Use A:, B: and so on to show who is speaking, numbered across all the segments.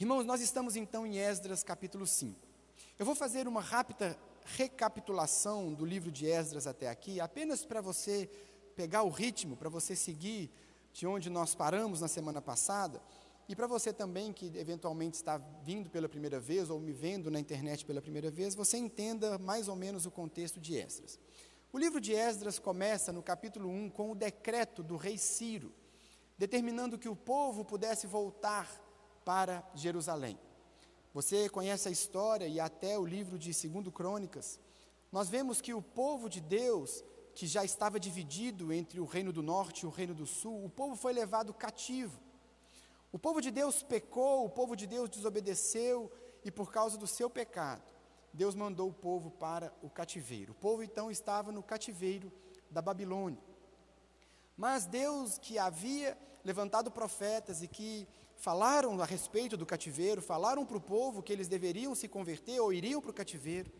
A: Irmãos, nós estamos então em Esdras capítulo 5. Eu vou fazer uma rápida recapitulação do livro de Esdras até aqui, apenas para você pegar o ritmo, para você seguir de onde nós paramos na semana passada, e para você também que eventualmente está vindo pela primeira vez ou me vendo na internet pela primeira vez, você entenda mais ou menos o contexto de Esdras. O livro de Esdras começa no capítulo 1 com o decreto do rei Ciro, determinando que o povo pudesse voltar para Jerusalém. Você conhece a história e até o livro de 2 Crônicas. Nós vemos que o povo de Deus, que já estava dividido entre o reino do norte e o reino do sul, o povo foi levado cativo. O povo de Deus pecou, o povo de Deus desobedeceu, e por causa do seu pecado, Deus mandou o povo para o cativeiro. O povo então estava no cativeiro da Babilônia. Mas Deus, que havia levantado profetas e que falaram a respeito do cativeiro, falaram para o povo que eles deveriam se converter ou iriam para o cativeiro.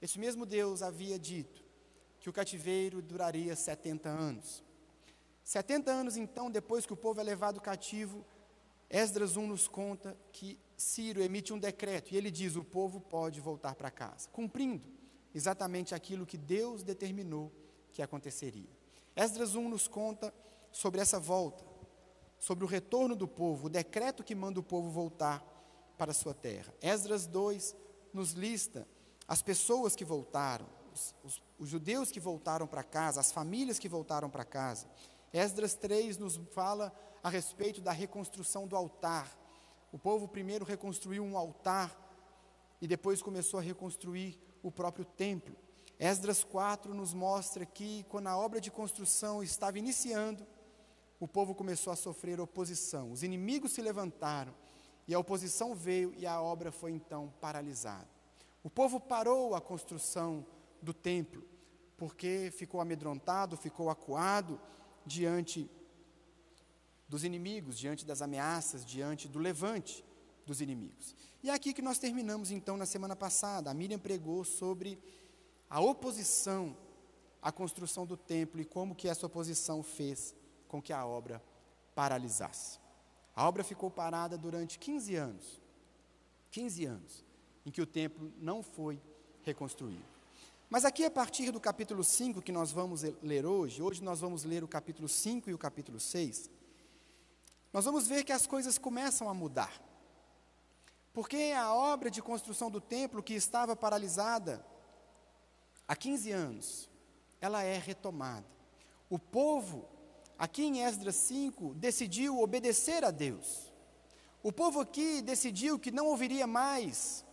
A: Esse mesmo Deus havia dito que o cativeiro duraria 70 anos. 70 anos então, depois que o povo é levado cativo, Esdras 1 nos conta que Ciro emite um decreto e ele diz: o povo pode voltar para casa, cumprindo exatamente aquilo que Deus determinou que aconteceria. Esdras 1 nos conta sobre essa volta sobre o retorno do povo, o decreto que manda o povo voltar para a sua terra. Esdras 2 nos lista as pessoas que voltaram, os, os, os judeus que voltaram para casa, as famílias que voltaram para casa. Esdras 3 nos fala a respeito da reconstrução do altar. O povo primeiro reconstruiu um altar e depois começou a reconstruir o próprio templo. Esdras 4 nos mostra que, quando a obra de construção estava iniciando, o povo começou a sofrer oposição. Os inimigos se levantaram e a oposição veio e a obra foi então paralisada. O povo parou a construção do templo porque ficou amedrontado, ficou acuado diante dos inimigos, diante das ameaças, diante do levante dos inimigos. E é aqui que nós terminamos então na semana passada. A Miriam pregou sobre a oposição à construção do templo e como que essa oposição fez com que a obra paralisasse. A obra ficou parada durante 15 anos. 15 anos em que o templo não foi reconstruído. Mas aqui, a partir do capítulo 5 que nós vamos ler hoje, hoje nós vamos ler o capítulo 5 e o capítulo 6, nós vamos ver que as coisas começam a mudar. Porque a obra de construção do templo, que estava paralisada há 15 anos, ela é retomada. O povo aqui em Esdras 5, decidiu obedecer a Deus. O povo aqui decidiu que não ouviria mais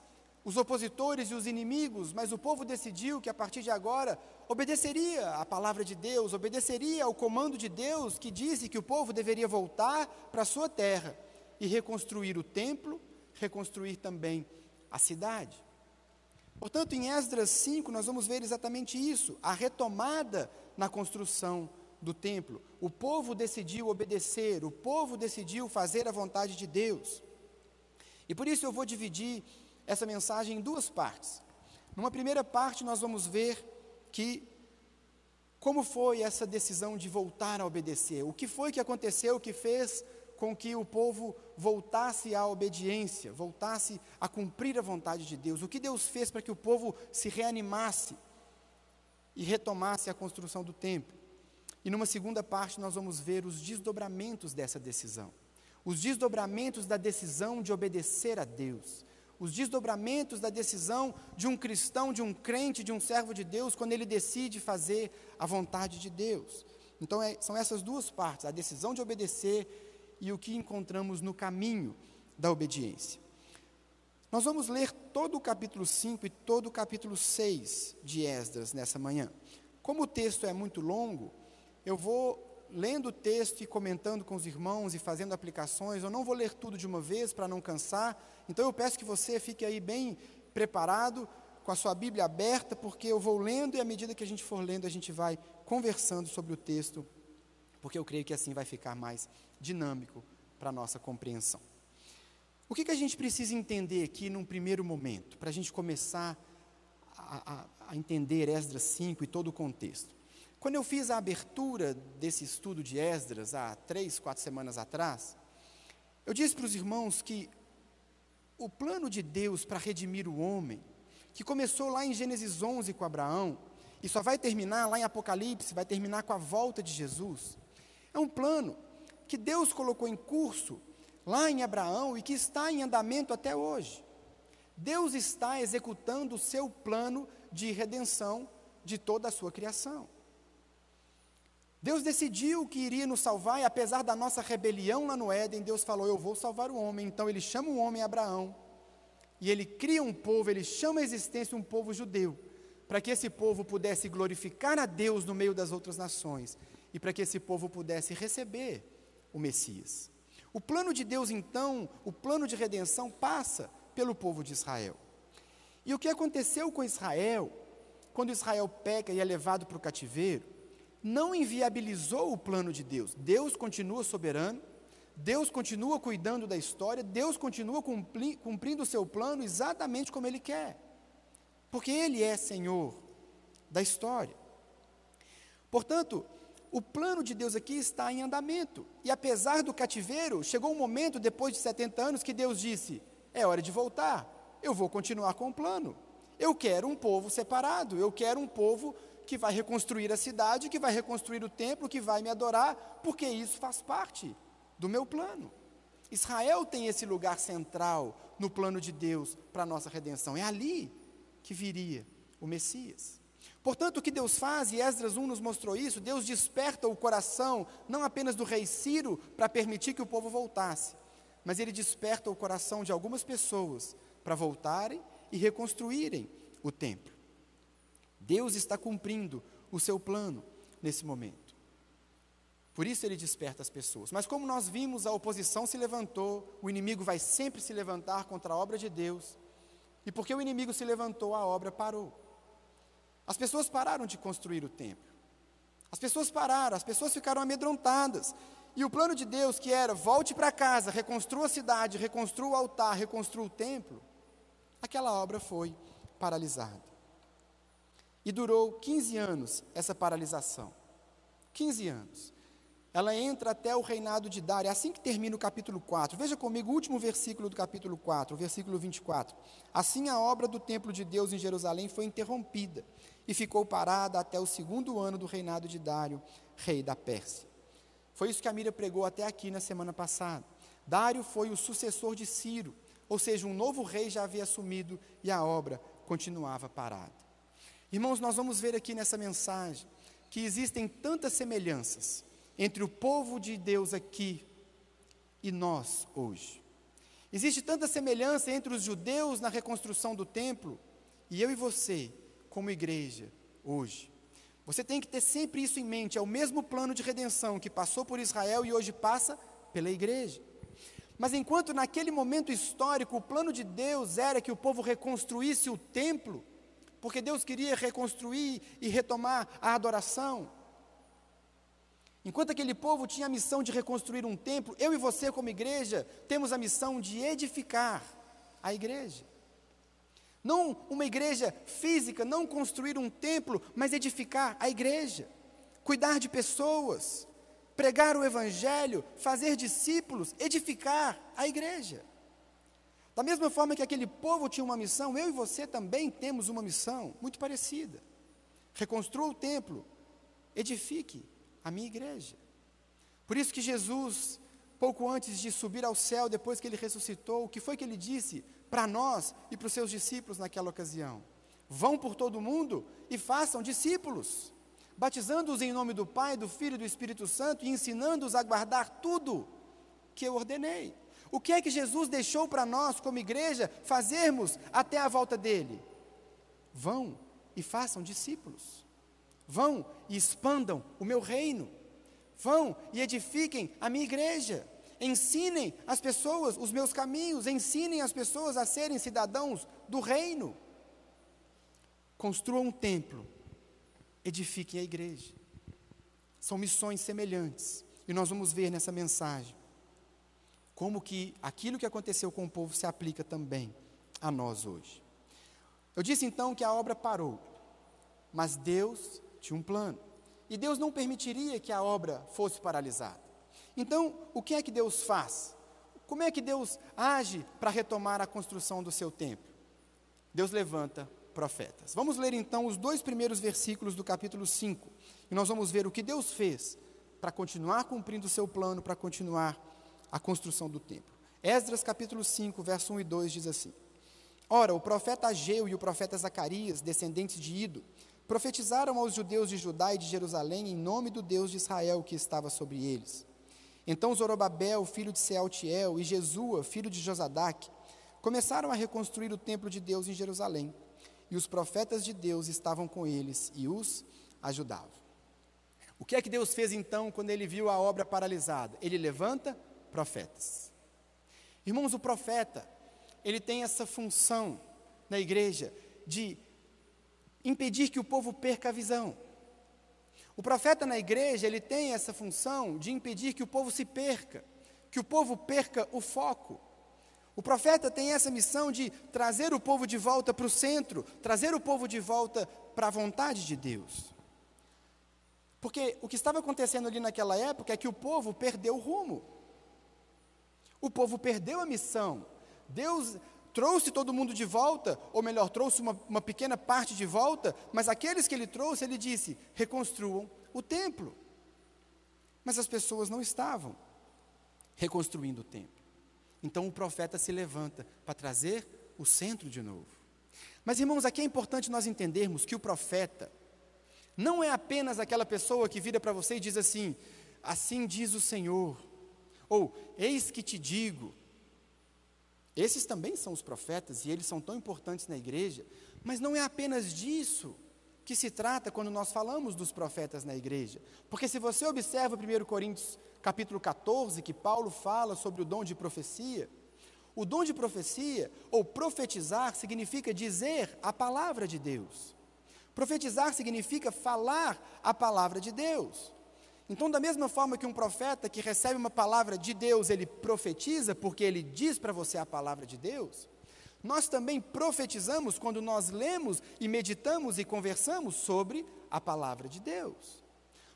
A: os opositores e os inimigos, mas o povo decidiu que a partir de agora obedeceria à palavra de Deus, obedeceria ao comando de Deus que disse que o povo deveria voltar para a sua terra e reconstruir o templo, reconstruir também a cidade. Portanto, em Esdras 5, nós vamos ver exatamente isso, a retomada na construção do templo. O povo decidiu obedecer, o povo decidiu fazer a vontade de Deus. E por isso eu vou dividir essa mensagem em duas partes. Numa primeira parte, nós vamos ver que como foi essa decisão de voltar a obedecer? O que foi que aconteceu que fez com que o povo voltasse à obediência, voltasse a cumprir a vontade de Deus? O que Deus fez para que o povo se reanimasse e retomasse a construção do templo? E numa segunda parte, nós vamos ver os desdobramentos dessa decisão. Os desdobramentos da decisão de obedecer a Deus. Os desdobramentos da decisão de um cristão, de um crente, de um servo de Deus, quando ele decide fazer a vontade de Deus. Então, é, são essas duas partes: a decisão de obedecer e o que encontramos no caminho da obediência. Nós vamos ler todo o capítulo 5 e todo o capítulo 6 de Esdras nessa manhã. Como o texto é muito longo, eu vou lendo o texto e comentando com os irmãos e fazendo aplicações. Eu não vou ler tudo de uma vez para não cansar. Então eu peço que você fique aí bem preparado, com a sua Bíblia aberta, porque eu vou lendo e à medida que a gente for lendo, a gente vai conversando sobre o texto, porque eu creio que assim vai ficar mais dinâmico para a nossa compreensão. O que, que a gente precisa entender aqui num primeiro momento, para a gente começar a, a, a entender Esdras 5 e todo o contexto? Quando eu fiz a abertura desse estudo de Esdras, há três, quatro semanas atrás, eu disse para os irmãos que o plano de Deus para redimir o homem, que começou lá em Gênesis 11 com Abraão, e só vai terminar lá em Apocalipse, vai terminar com a volta de Jesus, é um plano que Deus colocou em curso lá em Abraão e que está em andamento até hoje. Deus está executando o seu plano de redenção de toda a sua criação. Deus decidiu que iria nos salvar, e apesar da nossa rebelião lá no Éden, Deus falou: Eu vou salvar o homem. Então ele chama o homem Abraão, e ele cria um povo, ele chama a existência um povo judeu, para que esse povo pudesse glorificar a Deus no meio das outras nações, e para que esse povo pudesse receber o Messias. O plano de Deus, então, o plano de redenção, passa pelo povo de Israel. E o que aconteceu com Israel, quando Israel peca e é levado para o cativeiro, não inviabilizou o plano de Deus. Deus continua soberano, Deus continua cuidando da história, Deus continua cumpri, cumprindo o seu plano exatamente como Ele quer, porque Ele é Senhor da história. Portanto, o plano de Deus aqui está em andamento, e apesar do cativeiro, chegou um momento, depois de 70 anos, que Deus disse: é hora de voltar, eu vou continuar com o plano. Eu quero um povo separado, eu quero um povo que vai reconstruir a cidade, que vai reconstruir o templo, que vai me adorar, porque isso faz parte do meu plano. Israel tem esse lugar central no plano de Deus para a nossa redenção. É ali que viria o Messias. Portanto, o que Deus faz, e Esdras 1 nos mostrou isso, Deus desperta o coração, não apenas do rei Ciro, para permitir que o povo voltasse, mas ele desperta o coração de algumas pessoas para voltarem e reconstruírem o templo. Deus está cumprindo o seu plano nesse momento. Por isso ele desperta as pessoas. Mas como nós vimos, a oposição se levantou, o inimigo vai sempre se levantar contra a obra de Deus. E porque o inimigo se levantou, a obra parou. As pessoas pararam de construir o templo. As pessoas pararam, as pessoas ficaram amedrontadas. E o plano de Deus, que era volte para casa, reconstrua a cidade, reconstrua o altar, reconstrua o templo, aquela obra foi paralisada. E durou 15 anos essa paralisação. 15 anos. Ela entra até o reinado de Dário. É assim que termina o capítulo 4. Veja comigo o último versículo do capítulo 4, o versículo 24. Assim a obra do templo de Deus em Jerusalém foi interrompida e ficou parada até o segundo ano do reinado de Dário, rei da Pérsia. Foi isso que a Mira pregou até aqui na semana passada. Dário foi o sucessor de Ciro, ou seja, um novo rei já havia assumido e a obra continuava parada. Irmãos, nós vamos ver aqui nessa mensagem que existem tantas semelhanças entre o povo de Deus aqui e nós hoje. Existe tanta semelhança entre os judeus na reconstrução do templo e eu e você, como igreja, hoje. Você tem que ter sempre isso em mente: é o mesmo plano de redenção que passou por Israel e hoje passa pela igreja. Mas enquanto naquele momento histórico o plano de Deus era que o povo reconstruísse o templo, porque Deus queria reconstruir e retomar a adoração. Enquanto aquele povo tinha a missão de reconstruir um templo, eu e você, como igreja, temos a missão de edificar a igreja. Não uma igreja física, não construir um templo, mas edificar a igreja. Cuidar de pessoas, pregar o evangelho, fazer discípulos, edificar a igreja. Da mesma forma que aquele povo tinha uma missão, eu e você também temos uma missão muito parecida. Reconstrua o templo, edifique a minha igreja. Por isso que Jesus, pouco antes de subir ao céu, depois que ele ressuscitou, o que foi que ele disse para nós e para os seus discípulos naquela ocasião? Vão por todo o mundo e façam discípulos, batizando-os em nome do Pai, do Filho e do Espírito Santo e ensinando-os a guardar tudo que eu ordenei. O que é que Jesus deixou para nós, como igreja, fazermos até a volta dele? Vão e façam discípulos. Vão e expandam o meu reino. Vão e edifiquem a minha igreja. Ensinem as pessoas os meus caminhos. Ensinem as pessoas a serem cidadãos do reino. Construam um templo. Edifiquem a igreja. São missões semelhantes. E nós vamos ver nessa mensagem como que aquilo que aconteceu com o povo se aplica também a nós hoje. Eu disse então que a obra parou, mas Deus tinha um plano. E Deus não permitiria que a obra fosse paralisada. Então, o que é que Deus faz? como é que Deus age para retomar a construção do seu templo? Deus levanta profetas. Vamos ler então os dois primeiros versículos do capítulo 5, e nós vamos ver o que Deus fez para continuar cumprindo o seu plano, para continuar a construção do templo. Esdras capítulo 5, verso 1 e 2 diz assim: Ora, o profeta Ageu e o profeta Zacarias, descendentes de Ido, profetizaram aos judeus de Judá e de Jerusalém em nome do Deus de Israel que estava sobre eles. Então Zorobabel, filho de Sealtiel, e Jesua, filho de Josadac, começaram a reconstruir o templo de Deus em Jerusalém, e os profetas de Deus estavam com eles e os ajudavam. O que é que Deus fez então quando ele viu a obra paralisada? Ele levanta profetas. Irmãos, o profeta, ele tem essa função na igreja de impedir que o povo perca a visão. O profeta na igreja, ele tem essa função de impedir que o povo se perca, que o povo perca o foco. O profeta tem essa missão de trazer o povo de volta para o centro, trazer o povo de volta para a vontade de Deus. Porque o que estava acontecendo ali naquela época é que o povo perdeu o rumo. O povo perdeu a missão. Deus trouxe todo mundo de volta, ou melhor, trouxe uma, uma pequena parte de volta, mas aqueles que ele trouxe, ele disse: reconstruam o templo. Mas as pessoas não estavam reconstruindo o templo. Então o profeta se levanta para trazer o centro de novo. Mas irmãos, aqui é importante nós entendermos que o profeta não é apenas aquela pessoa que vira para você e diz assim: assim diz o Senhor, ou eis que te digo, esses também são os profetas e eles são tão importantes na igreja, mas não é apenas disso que se trata quando nós falamos dos profetas na igreja. Porque se você observa 1 Coríntios capítulo 14, que Paulo fala sobre o dom de profecia, o dom de profecia, ou profetizar, significa dizer a palavra de Deus. Profetizar significa falar a palavra de Deus. Então, da mesma forma que um profeta que recebe uma palavra de Deus, ele profetiza porque ele diz para você a palavra de Deus, nós também profetizamos quando nós lemos e meditamos e conversamos sobre a palavra de Deus.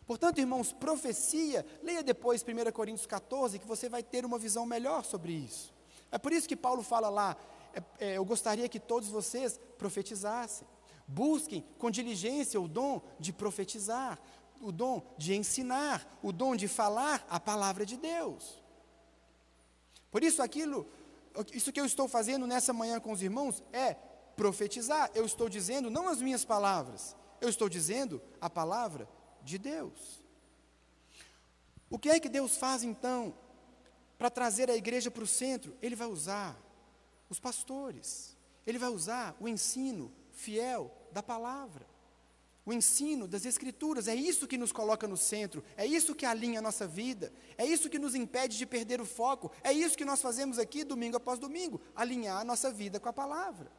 A: Portanto, irmãos, profecia, leia depois 1 Coríntios 14, que você vai ter uma visão melhor sobre isso. É por isso que Paulo fala lá: é, é, eu gostaria que todos vocês profetizassem. Busquem com diligência o dom de profetizar, o dom de ensinar, o dom de falar a palavra de Deus. Por isso, aquilo, isso que eu estou fazendo nessa manhã com os irmãos é profetizar. Eu estou dizendo não as minhas palavras, eu estou dizendo a palavra de Deus. O que é que Deus faz então para trazer a igreja para o centro? Ele vai usar os pastores, ele vai usar o ensino fiel da palavra o ensino das Escrituras. É isso que nos coloca no centro, é isso que alinha a nossa vida, é isso que nos impede de perder o foco, é isso que nós fazemos aqui domingo após domingo alinhar a nossa vida com a palavra.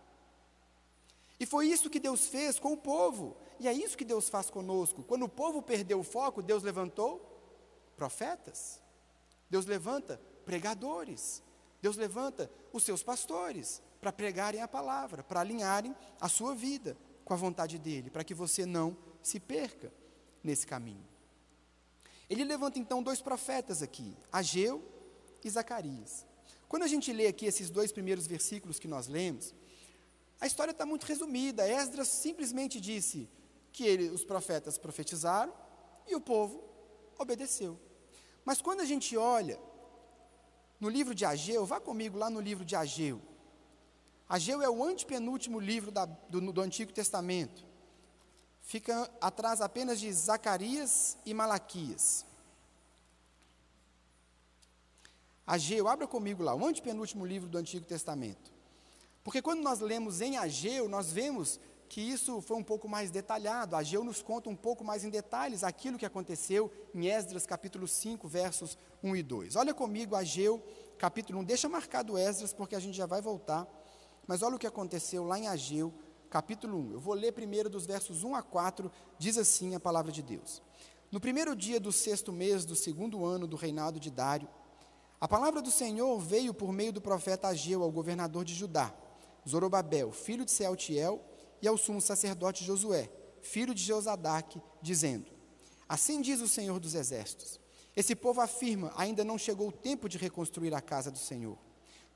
A: E foi isso que Deus fez com o povo, e é isso que Deus faz conosco. Quando o povo perdeu o foco, Deus levantou profetas, Deus levanta pregadores, Deus levanta os seus pastores para pregarem a palavra, para alinharem a sua vida com a vontade dele, para que você não se perca nesse caminho. Ele levanta então dois profetas aqui, Ageu e Zacarias. Quando a gente lê aqui esses dois primeiros versículos que nós lemos, a história está muito resumida. Esdras simplesmente disse que ele, os profetas profetizaram e o povo obedeceu. Mas quando a gente olha no livro de Ageu, vá comigo lá no livro de Ageu. Ageu é o antepenúltimo livro da, do, do Antigo Testamento. Fica atrás apenas de Zacarias e Malaquias. Ageu, abra comigo lá, o antepenúltimo livro do Antigo Testamento. Porque quando nós lemos em Ageu, nós vemos que isso foi um pouco mais detalhado. Ageu nos conta um pouco mais em detalhes aquilo que aconteceu em Esdras capítulo 5, versos 1 e 2. Olha comigo Ageu capítulo 1, deixa marcado Esdras porque a gente já vai voltar. Mas olha o que aconteceu lá em Ageu, capítulo 1. Eu vou ler primeiro dos versos 1 a 4, diz assim a palavra de Deus. No primeiro dia do sexto mês do segundo ano do reinado de Dário, a palavra do Senhor veio por meio do profeta Ageu ao governador de Judá, Zorobabel, filho de Sealtiel, e ao sumo sacerdote Josué, filho de Josadaque, dizendo: Assim diz o Senhor dos Exércitos: Esse povo afirma: ainda não chegou o tempo de reconstruir a casa do Senhor.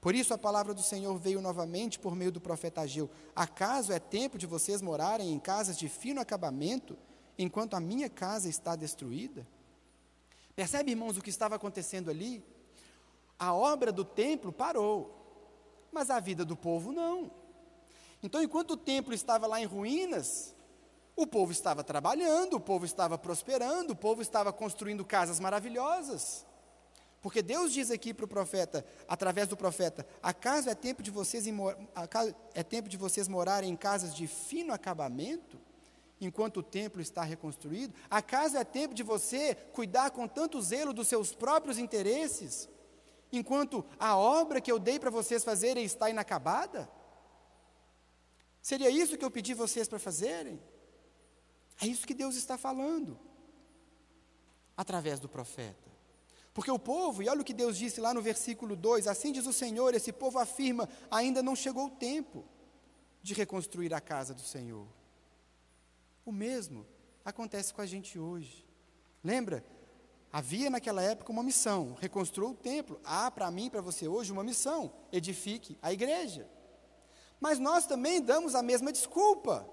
A: Por isso a palavra do Senhor veio novamente por meio do profeta Ageu: Acaso é tempo de vocês morarem em casas de fino acabamento, enquanto a minha casa está destruída? Percebe, irmãos, o que estava acontecendo ali? A obra do templo parou, mas a vida do povo não. Então, enquanto o templo estava lá em ruínas, o povo estava trabalhando, o povo estava prosperando, o povo estava construindo casas maravilhosas. Porque Deus diz aqui para o profeta, através do profeta, acaso é tempo de vocês é tempo de vocês morarem em casas de fino acabamento, enquanto o templo está reconstruído? Acaso é tempo de você cuidar com tanto zelo dos seus próprios interesses, enquanto a obra que eu dei para vocês fazerem está inacabada? Seria isso que eu pedi vocês para fazerem? É isso que Deus está falando, através do profeta. Porque o povo, e olha o que Deus disse lá no versículo 2: assim diz o Senhor, esse povo afirma: ainda não chegou o tempo de reconstruir a casa do Senhor. O mesmo acontece com a gente hoje. Lembra? Havia naquela época uma missão, reconstrua o templo. Há para mim, para você hoje, uma missão: edifique a igreja. Mas nós também damos a mesma desculpa.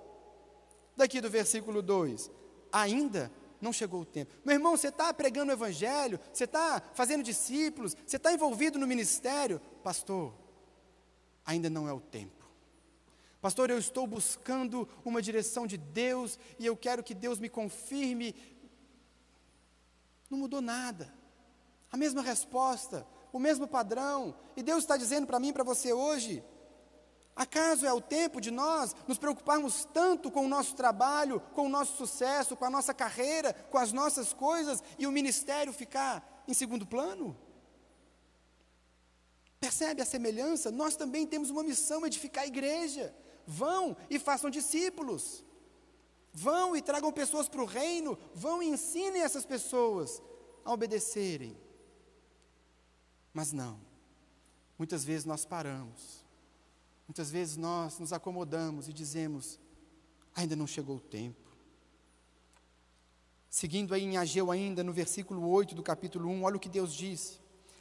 A: Daqui do versículo 2: ainda não chegou o tempo. Meu irmão, você está pregando o evangelho, você está fazendo discípulos, você está envolvido no ministério. Pastor, ainda não é o tempo. Pastor, eu estou buscando uma direção de Deus e eu quero que Deus me confirme. Não mudou nada. A mesma resposta, o mesmo padrão. E Deus está dizendo para mim e para você hoje: Acaso é o tempo de nós nos preocuparmos tanto com o nosso trabalho, com o nosso sucesso, com a nossa carreira, com as nossas coisas e o ministério ficar em segundo plano? Percebe a semelhança? Nós também temos uma missão: edificar a igreja. Vão e façam discípulos. Vão e tragam pessoas para o reino. Vão e ensinem essas pessoas a obedecerem. Mas não. Muitas vezes nós paramos Muitas vezes nós nos acomodamos e dizemos: ainda não chegou o tempo. Seguindo aí em Ageu, ainda no versículo 8 do capítulo 1, olha o que Deus disse: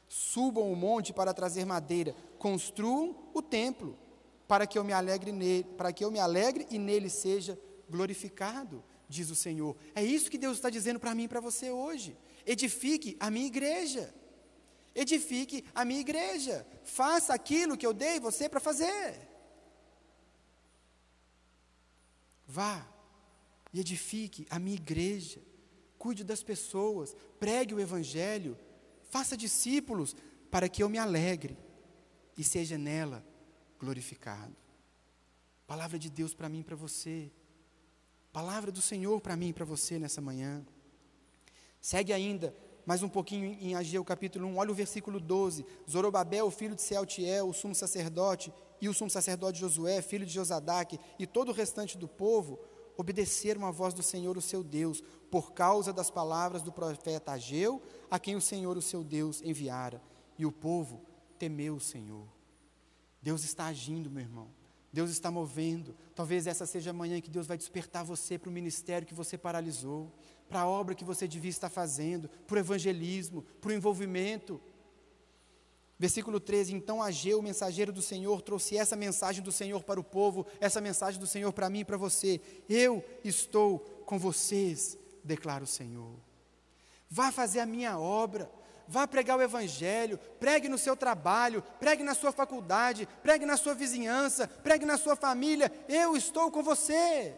A: Subam o monte para trazer madeira, construam o templo, para que eu me alegre nele, para que eu me alegre e nele seja glorificado, diz o Senhor. É isso que Deus está dizendo para mim e para você hoje. Edifique a minha igreja edifique a minha igreja, faça aquilo que eu dei você para fazer. Vá e edifique a minha igreja, cuide das pessoas, pregue o Evangelho, faça discípulos, para que eu me alegre e seja nela glorificado. Palavra de Deus para mim e para você. Palavra do Senhor para mim e para você nessa manhã. Segue ainda mais um pouquinho em Ageu capítulo 1, olha o versículo 12. Zorobabel, filho de Sealtiel, o sumo sacerdote, e o sumo sacerdote Josué, filho de Josadaque, e todo o restante do povo, obedeceram à voz do Senhor, o seu Deus, por causa das palavras do profeta Ageu, a quem o Senhor, o seu Deus, enviara. E o povo temeu o Senhor. Deus está agindo, meu irmão. Deus está movendo. Talvez essa seja a manhã que Deus vai despertar você para o ministério que você paralisou para a obra que você devia estar fazendo, para o evangelismo, para o envolvimento. Versículo 13: Então Ageu, mensageiro do Senhor, trouxe essa mensagem do Senhor para o povo, essa mensagem do Senhor para mim e para você. Eu estou com vocês, declara o Senhor. Vá fazer a minha obra, vá pregar o Evangelho, pregue no seu trabalho, pregue na sua faculdade, pregue na sua vizinhança, pregue na sua família. Eu estou com você.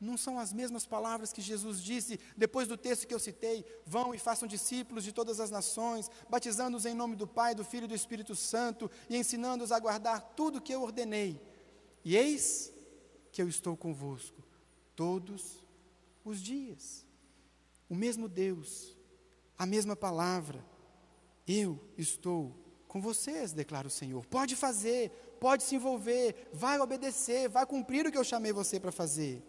A: Não são as mesmas palavras que Jesus disse depois do texto que eu citei: vão e façam discípulos de todas as nações, batizando-os em nome do Pai, do Filho e do Espírito Santo e ensinando-os a guardar tudo o que eu ordenei. E eis que eu estou convosco todos os dias. O mesmo Deus, a mesma palavra, eu estou com vocês, declara o Senhor. Pode fazer, pode se envolver, vai obedecer, vai cumprir o que eu chamei você para fazer.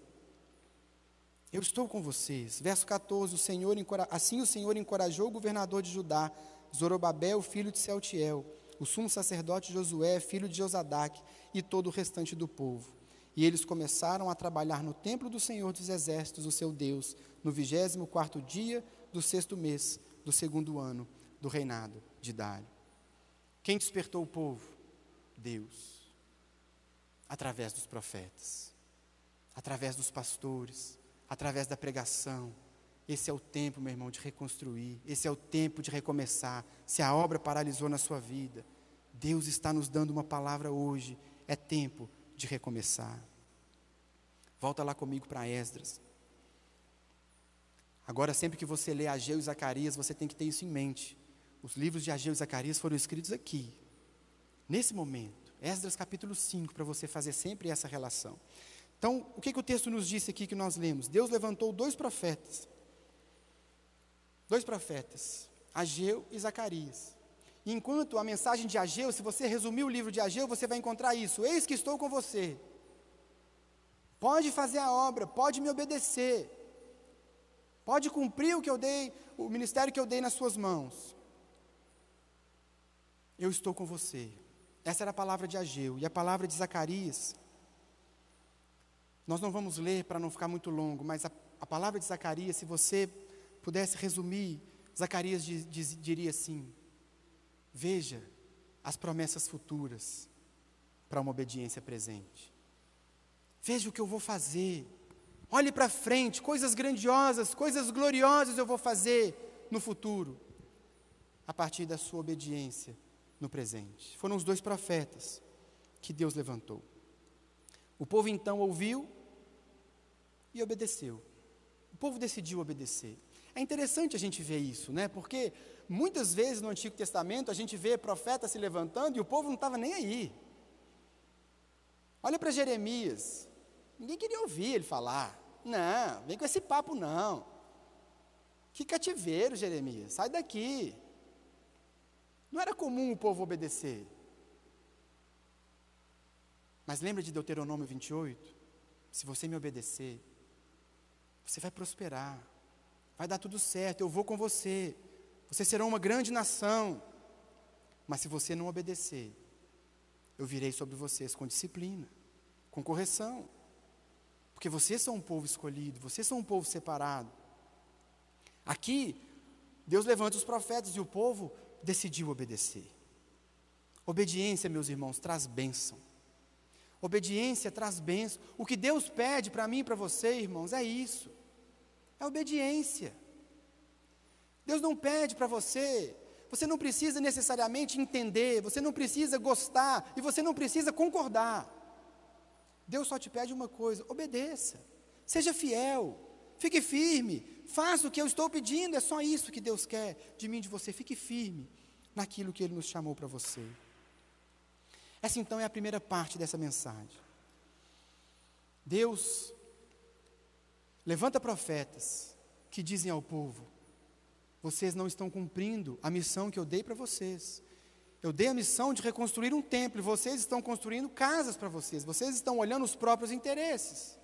A: Eu estou com vocês. Verso 14: o Senhor, Assim o Senhor encorajou o governador de Judá, Zorobabel, filho de Sealtiel, o sumo sacerdote Josué, filho de Josadaque, e todo o restante do povo. E eles começaram a trabalhar no templo do Senhor dos Exércitos, o seu Deus, no vigésimo quarto dia do sexto mês do segundo ano do reinado de Dário. Quem despertou o povo? Deus. Através dos profetas, através dos pastores, através da pregação. Esse é o tempo, meu irmão, de reconstruir. Esse é o tempo de recomeçar. Se a obra paralisou na sua vida, Deus está nos dando uma palavra hoje. É tempo de recomeçar. Volta lá comigo para Esdras. Agora, sempre que você lê Ageu e Zacarias, você tem que ter isso em mente. Os livros de Ageu e Zacarias foram escritos aqui, nesse momento. Esdras capítulo 5, para você fazer sempre essa relação. Então, o que, que o texto nos disse aqui que nós lemos? Deus levantou dois profetas. Dois profetas, Ageu e Zacarias. Enquanto a mensagem de Ageu, se você resumir o livro de Ageu, você vai encontrar isso: Eis que estou com você. Pode fazer a obra, pode me obedecer. Pode cumprir o que eu dei, o ministério que eu dei nas suas mãos. Eu estou com você. Essa era a palavra de Ageu. E a palavra de Zacarias. Nós não vamos ler para não ficar muito longo, mas a, a, palavra de Zacarias, se você pudesse resumir, Zacarias diz, diz, diria assim: Veja as promessas futuras para uma obediência presente. Veja o que eu vou fazer. Olhe para frente, coisas grandiosas, coisas gloriosas eu vou fazer no futuro, a partir da sua obediência no presente. Foram os dois profetas que Deus levantou. O povo então ouviu e obedeceu. O povo decidiu obedecer. É interessante a gente ver isso, né? Porque muitas vezes no Antigo Testamento a gente vê profetas se levantando e o povo não estava nem aí. Olha para Jeremias. Ninguém queria ouvir ele falar. Não, vem com esse papo não. Que cativeiro, Jeremias, sai daqui. Não era comum o povo obedecer. Mas lembra de Deuteronômio 28? Se você me obedecer, você vai prosperar, vai dar tudo certo, eu vou com você, você será uma grande nação. Mas se você não obedecer, eu virei sobre vocês com disciplina, com correção. Porque vocês são um povo escolhido, vocês são um povo separado. Aqui, Deus levanta os profetas e o povo decidiu obedecer. Obediência, meus irmãos, traz bênção. Obediência traz bênção. O que Deus pede para mim e para você, irmãos, é isso. É obediência. Deus não pede para você, você não precisa necessariamente entender, você não precisa gostar e você não precisa concordar. Deus só te pede uma coisa: obedeça, seja fiel, fique firme, faça o que eu estou pedindo, é só isso que Deus quer de mim, de você. Fique firme naquilo que Ele nos chamou para você. Essa então é a primeira parte dessa mensagem. Deus levanta profetas que dizem ao povo: vocês não estão cumprindo a missão que eu dei para vocês. Eu dei a missão de reconstruir um templo e vocês estão construindo casas para vocês. Vocês estão olhando os próprios interesses.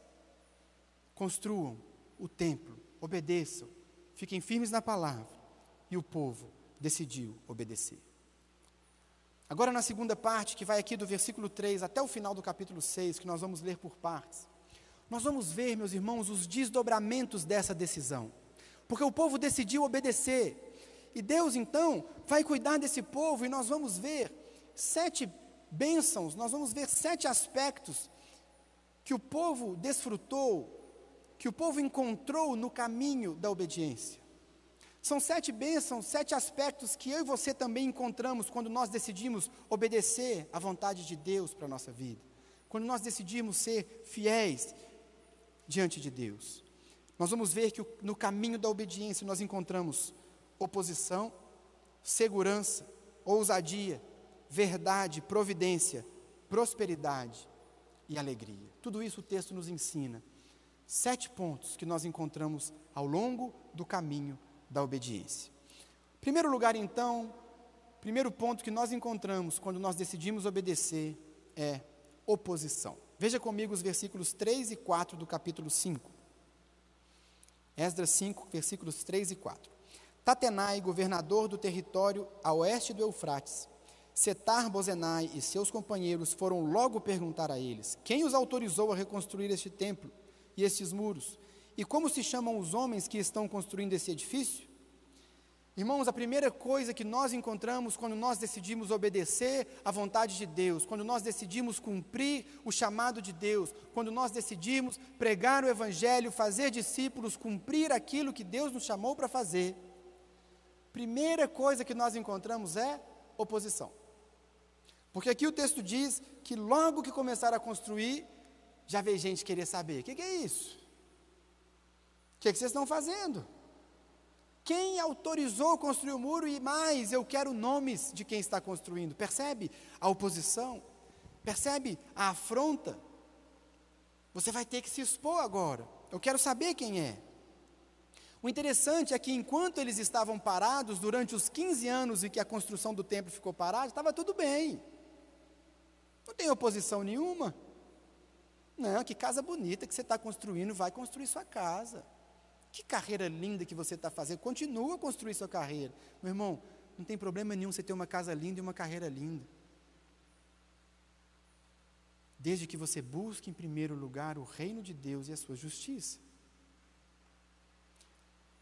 A: Construam o templo, obedeçam, fiquem firmes na palavra. E o povo decidiu obedecer. Agora, na segunda parte, que vai aqui do versículo 3 até o final do capítulo 6, que nós vamos ler por partes, nós vamos ver, meus irmãos, os desdobramentos dessa decisão. Porque o povo decidiu obedecer, e Deus então vai cuidar desse povo e nós vamos ver sete bênçãos, nós vamos ver sete aspectos que o povo desfrutou, que o povo encontrou no caminho da obediência. São sete bênçãos, sete aspectos que eu e você também encontramos quando nós decidimos obedecer à vontade de Deus para a nossa vida. Quando nós decidimos ser fiéis diante de Deus. Nós vamos ver que no caminho da obediência nós encontramos oposição, segurança, ousadia, verdade, providência, prosperidade e alegria. Tudo isso o texto nos ensina. Sete pontos que nós encontramos ao longo do caminho da obediência. Primeiro lugar, então, primeiro ponto que nós encontramos quando nós decidimos obedecer é oposição. Veja comigo os versículos 3 e 4 do capítulo 5. Esdras 5, versículos 3 e 4. Tatenai, governador do território a oeste do Eufrates, Setar Bozenai e seus companheiros foram logo perguntar a eles: Quem os autorizou a reconstruir este templo e estes muros? E como se chamam os homens que estão construindo esse edifício? Irmãos, a primeira coisa que nós encontramos quando nós decidimos obedecer à vontade de Deus, quando nós decidimos cumprir o chamado de Deus, quando nós decidimos pregar o Evangelho, fazer discípulos, cumprir aquilo que Deus nos chamou para fazer, primeira coisa que nós encontramos é oposição. Porque aqui o texto diz que logo que começaram a construir, já veio gente querer saber: o que, que, é isso? O que, que vocês estão fazendo? Quem autorizou construir o muro e mais, eu quero nomes de quem está construindo. Percebe a oposição? Percebe a afronta? Você vai ter que se expor agora. Eu quero saber quem é. O interessante é que enquanto eles estavam parados, durante os 15 anos em que a construção do templo ficou parada, estava tudo bem. Não tem oposição nenhuma. Não, que casa bonita que você está construindo, vai construir sua casa. Que carreira linda que você está fazendo. Continua a construir sua carreira. Meu irmão, não tem problema nenhum você ter uma casa linda e uma carreira linda. Desde que você busque em primeiro lugar o reino de Deus e a sua justiça.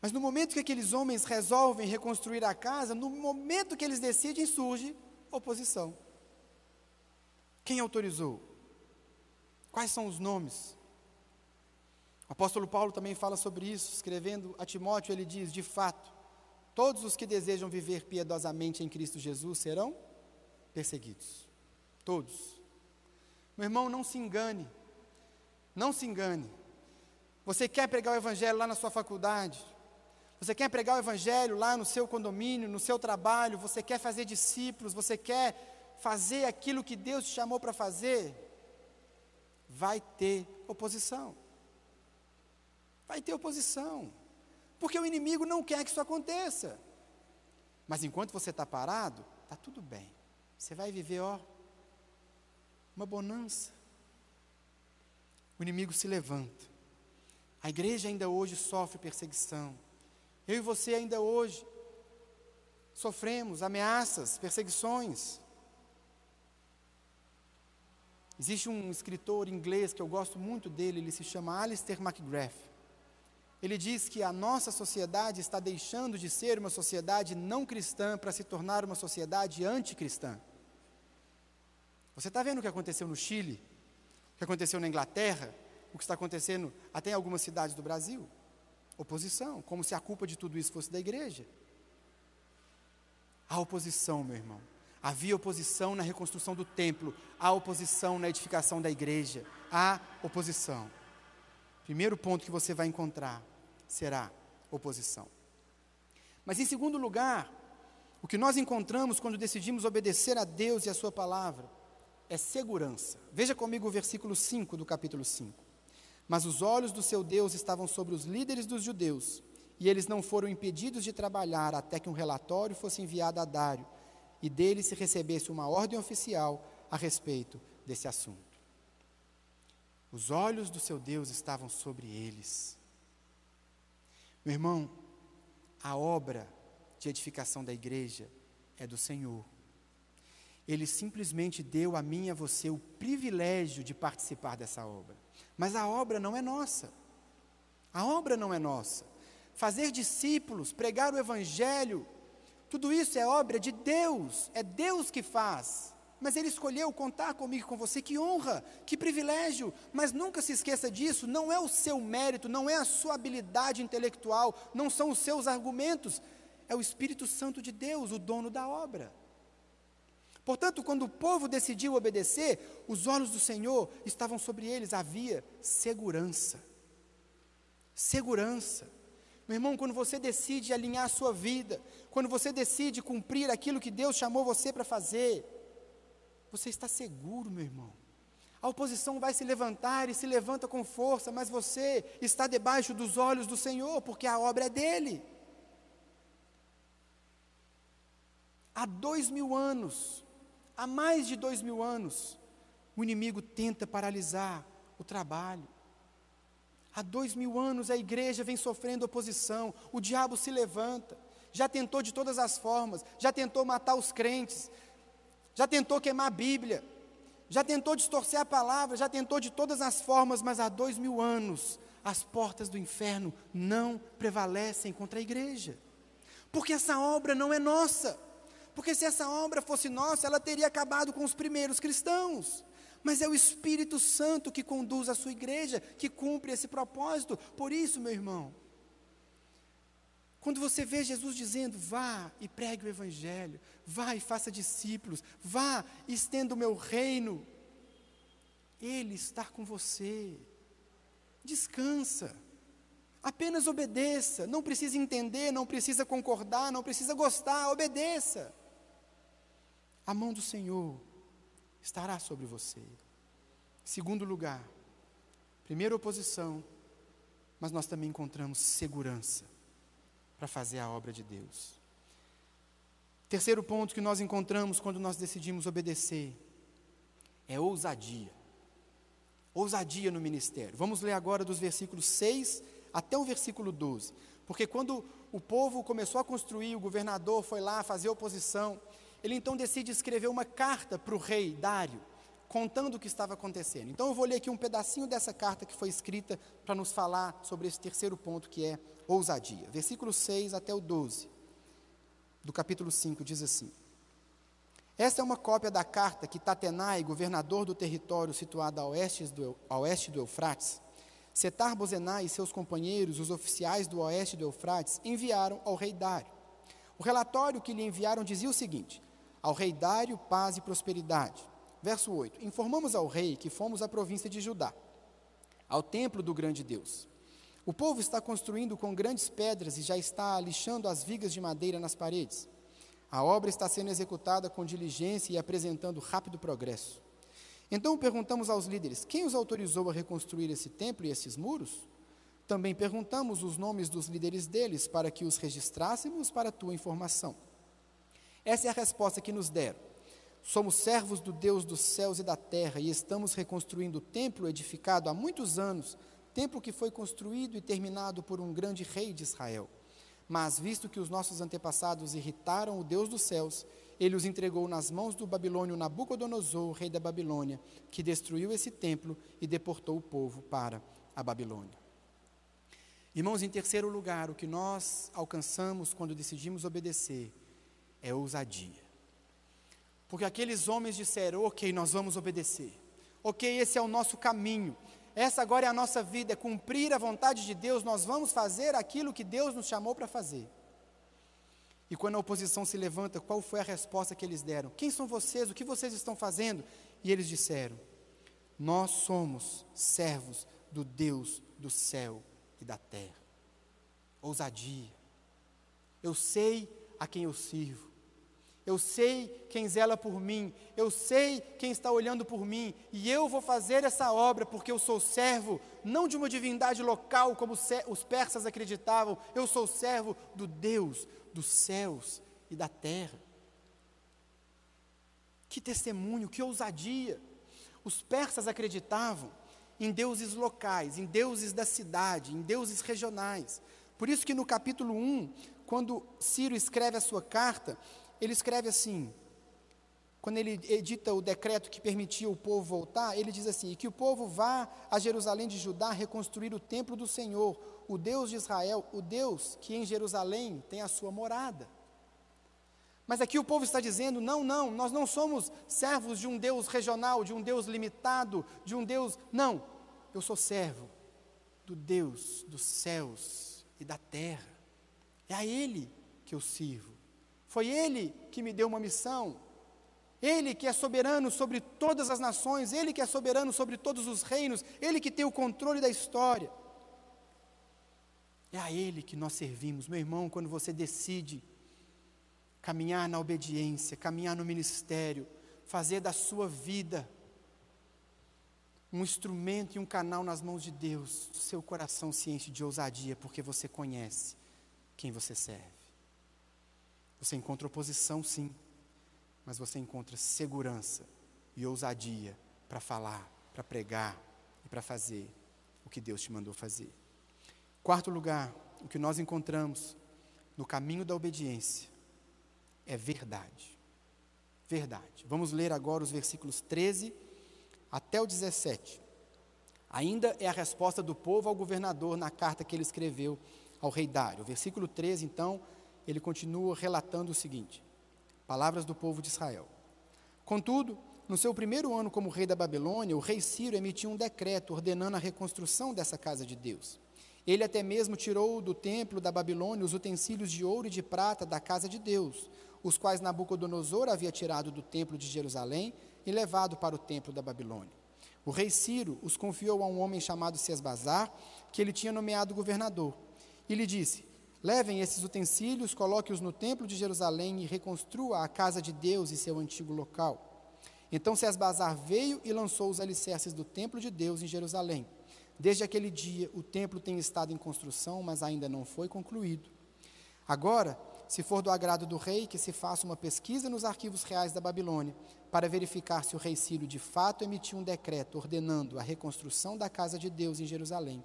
A: Mas no momento que aqueles homens resolvem reconstruir a casa, no momento que eles decidem, surge oposição. Quem autorizou? Quais são os nomes? O apóstolo Paulo também fala sobre isso, escrevendo a Timóteo, ele diz: de fato, todos os que desejam viver piedosamente em Cristo Jesus serão perseguidos. Todos. Meu irmão, não se engane. Não se engane. Você quer pregar o Evangelho lá na sua faculdade? Você quer pregar o Evangelho lá no seu condomínio, no seu trabalho? Você quer fazer discípulos? Você quer fazer aquilo que Deus te chamou para fazer? Vai ter oposição vai ter oposição. Porque o inimigo não quer que isso aconteça. Mas enquanto você está parado, está tudo bem. Você vai viver, ó, uma bonança. O inimigo se levanta. A igreja ainda hoje sofre perseguição. Eu e você ainda hoje sofremos ameaças, perseguições. Existe um escritor inglês que eu gosto muito dele, ele se chama Alistair McGrath. Ele diz que a nossa sociedade está deixando de ser uma sociedade não cristã para se tornar uma sociedade anticristã. Você está vendo o que aconteceu no Chile, o que aconteceu na Inglaterra, o que está acontecendo até em algumas cidades do Brasil? Oposição, como se a culpa de tudo isso fosse da igreja. Há oposição, meu irmão. Havia oposição na reconstrução do templo, há oposição na edificação da igreja, há oposição. Primeiro ponto que você vai encontrar: será oposição. Mas, em segundo lugar, o que nós encontramos quando decidimos obedecer a Deus e a Sua palavra é segurança. Veja comigo o versículo 5 do capítulo 5. Mas os olhos do seu Deus estavam sobre os líderes dos judeus, e eles não foram impedidos de trabalhar até que um relatório fosse enviado a Dário, e dele se recebesse uma ordem oficial a respeito desse assunto. Os olhos do seu Deus estavam sobre eles. Meu irmão, a obra de edificação da igreja é do Senhor. Ele simplesmente deu a mim e a você o privilégio de participar dessa obra. Mas a obra não é nossa. A obra não é nossa. Fazer discípulos, pregar o Evangelho, tudo isso é obra de Deus, é Deus que faz mas Ele escolheu contar comigo com você. Que honra, que privilégio. Mas nunca se esqueça disso: não é o seu mérito, não é a sua habilidade intelectual, não são os seus argumentos, é o Espírito Santo de Deus, o dono da obra. Portanto, quando o povo decidiu obedecer, os olhos do Senhor estavam sobre eles, havia segurança. Segurança. Meu irmão, quando você decide alinhar a sua vida, quando você decide cumprir aquilo que Deus chamou você para fazer, você está seguro, meu irmão. A oposição vai se levantar e se levanta com força, mas você está debaixo dos olhos do Senhor, porque a obra é dele. Há dois mil anos, há mais de dois mil anos, o inimigo tenta paralisar o trabalho. Há dois mil anos a igreja vem sofrendo oposição, o diabo se levanta, já tentou de todas as formas, já tentou matar os crentes, já tentou queimar a Bíblia, já tentou distorcer a palavra, já tentou de todas as formas, mas há dois mil anos as portas do inferno não prevalecem contra a igreja, porque essa obra não é nossa, porque se essa obra fosse nossa, ela teria acabado com os primeiros cristãos. Mas é o Espírito Santo que conduz a sua igreja, que cumpre esse propósito. Por isso, meu irmão, quando você vê Jesus dizendo, vá e pregue o Evangelho, vá e faça discípulos, vá e estenda o meu reino, Ele está com você. Descansa. Apenas obedeça. Não precisa entender, não precisa concordar, não precisa gostar, obedeça. A mão do Senhor estará sobre você. Segundo lugar, primeira oposição, mas nós também encontramos segurança para fazer a obra de Deus. Terceiro ponto que nós encontramos quando nós decidimos obedecer é ousadia. Ousadia no ministério. Vamos ler agora dos versículos 6 até o versículo 12. Porque quando o povo começou a construir, o governador foi lá fazer oposição, ele então decide escrever uma carta para o rei Dário, contando o que estava acontecendo. Então eu vou ler aqui um pedacinho dessa carta que foi escrita para nos falar sobre esse terceiro ponto que é ousadia. Versículo 6 até o 12 do capítulo 5 diz assim: Esta é uma cópia da carta que Tatenai, governador do território situado a oeste do, a oeste do Eufrates, Setar Bozenai e seus companheiros, os oficiais do oeste do Eufrates, enviaram ao rei Dário. O relatório que lhe enviaram dizia o seguinte: Ao rei Dário, paz e prosperidade. Verso 8: Informamos ao rei que fomos à província de Judá, ao templo do grande Deus. O povo está construindo com grandes pedras e já está lixando as vigas de madeira nas paredes. A obra está sendo executada com diligência e apresentando rápido progresso. Então perguntamos aos líderes: quem os autorizou a reconstruir esse templo e esses muros? Também perguntamos os nomes dos líderes deles para que os registrássemos para tua informação. Essa é a resposta que nos deram. Somos servos do Deus dos céus e da terra e estamos reconstruindo o templo edificado há muitos anos templo que foi construído e terminado por um grande rei de Israel. Mas, visto que os nossos antepassados irritaram o Deus dos céus, ele os entregou nas mãos do babilônio Nabucodonosor, rei da Babilônia, que destruiu esse templo e deportou o povo para a Babilônia. Irmãos, em terceiro lugar, o que nós alcançamos quando decidimos obedecer é ousadia. Porque aqueles homens disseram: Ok, nós vamos obedecer. Ok, esse é o nosso caminho. Essa agora é a nossa vida, é cumprir a vontade de Deus, nós vamos fazer aquilo que Deus nos chamou para fazer. E quando a oposição se levanta, qual foi a resposta que eles deram? Quem são vocês? O que vocês estão fazendo? E eles disseram: Nós somos servos do Deus do céu e da terra. Ousadia. Eu sei a quem eu sirvo. Eu sei quem zela por mim, eu sei quem está olhando por mim, e eu vou fazer essa obra porque eu sou servo, não de uma divindade local como os persas acreditavam, eu sou servo do Deus dos céus e da terra. Que testemunho, que ousadia! Os persas acreditavam em deuses locais, em deuses da cidade, em deuses regionais. Por isso que no capítulo 1, quando Ciro escreve a sua carta, ele escreve assim, quando ele edita o decreto que permitia o povo voltar, ele diz assim: que o povo vá a Jerusalém de Judá reconstruir o templo do Senhor, o Deus de Israel, o Deus que em Jerusalém tem a sua morada. Mas aqui o povo está dizendo: não, não, nós não somos servos de um Deus regional, de um Deus limitado, de um Deus. Não, eu sou servo do Deus dos céus e da terra. É a Ele que eu sirvo. Foi Ele que me deu uma missão. Ele que é soberano sobre todas as nações, Ele que é soberano sobre todos os reinos, Ele que tem o controle da história. É a Ele que nós servimos, meu irmão, quando você decide caminhar na obediência, caminhar no ministério, fazer da sua vida um instrumento e um canal nas mãos de Deus, seu coração se enche de ousadia, porque você conhece quem você serve. Você encontra oposição, sim, mas você encontra segurança e ousadia para falar, para pregar e para fazer o que Deus te mandou fazer. Quarto lugar, o que nós encontramos no caminho da obediência é verdade. verdade. Vamos ler agora os versículos 13 até o 17. Ainda é a resposta do povo ao governador na carta que ele escreveu ao rei Dário. Versículo 13, então, ele continua relatando o seguinte: Palavras do povo de Israel. Contudo, no seu primeiro ano como rei da Babilônia, o rei Ciro emitiu um decreto ordenando a reconstrução dessa casa de Deus. Ele até mesmo tirou do templo da Babilônia os utensílios de ouro e de prata da casa de Deus, os quais Nabucodonosor havia tirado do templo de Jerusalém e levado para o templo da Babilônia. O rei Ciro os confiou a um homem chamado Sesbazar, que ele tinha nomeado governador, e lhe disse: Levem esses utensílios, coloque-os no templo de Jerusalém e reconstrua a casa de Deus e seu antigo local. Então Sesbazar veio e lançou os alicerces do templo de Deus em Jerusalém. Desde aquele dia, o templo tem estado em construção, mas ainda não foi concluído. Agora, se for do agrado do rei, que se faça uma pesquisa nos arquivos reais da Babilônia, para verificar se o rei Ciro de fato emitiu um decreto ordenando a reconstrução da casa de Deus em Jerusalém.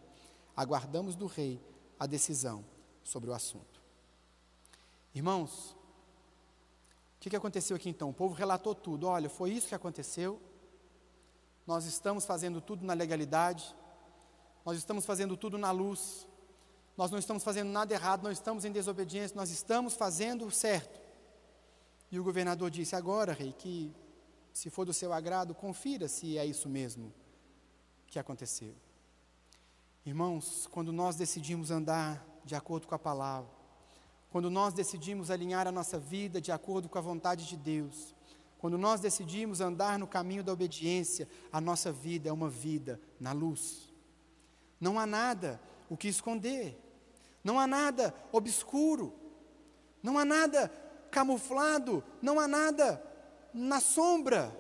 A: Aguardamos do rei a decisão sobre o assunto. Irmãos, o que, que aconteceu aqui então? O povo relatou tudo. Olha, foi isso que aconteceu. Nós estamos fazendo tudo na legalidade. Nós estamos fazendo tudo na luz. Nós não estamos fazendo nada errado, não estamos em desobediência, nós estamos fazendo o certo. E o governador disse: Agora, rei, que se for do seu agrado, confira se é isso mesmo que aconteceu. Irmãos, quando nós decidimos andar de acordo com a palavra, quando nós decidimos alinhar a nossa vida de acordo com a vontade de Deus, quando nós decidimos andar no caminho da obediência, a nossa vida é uma vida na luz. Não há nada o que esconder, não há nada obscuro, não há nada camuflado, não há nada na sombra.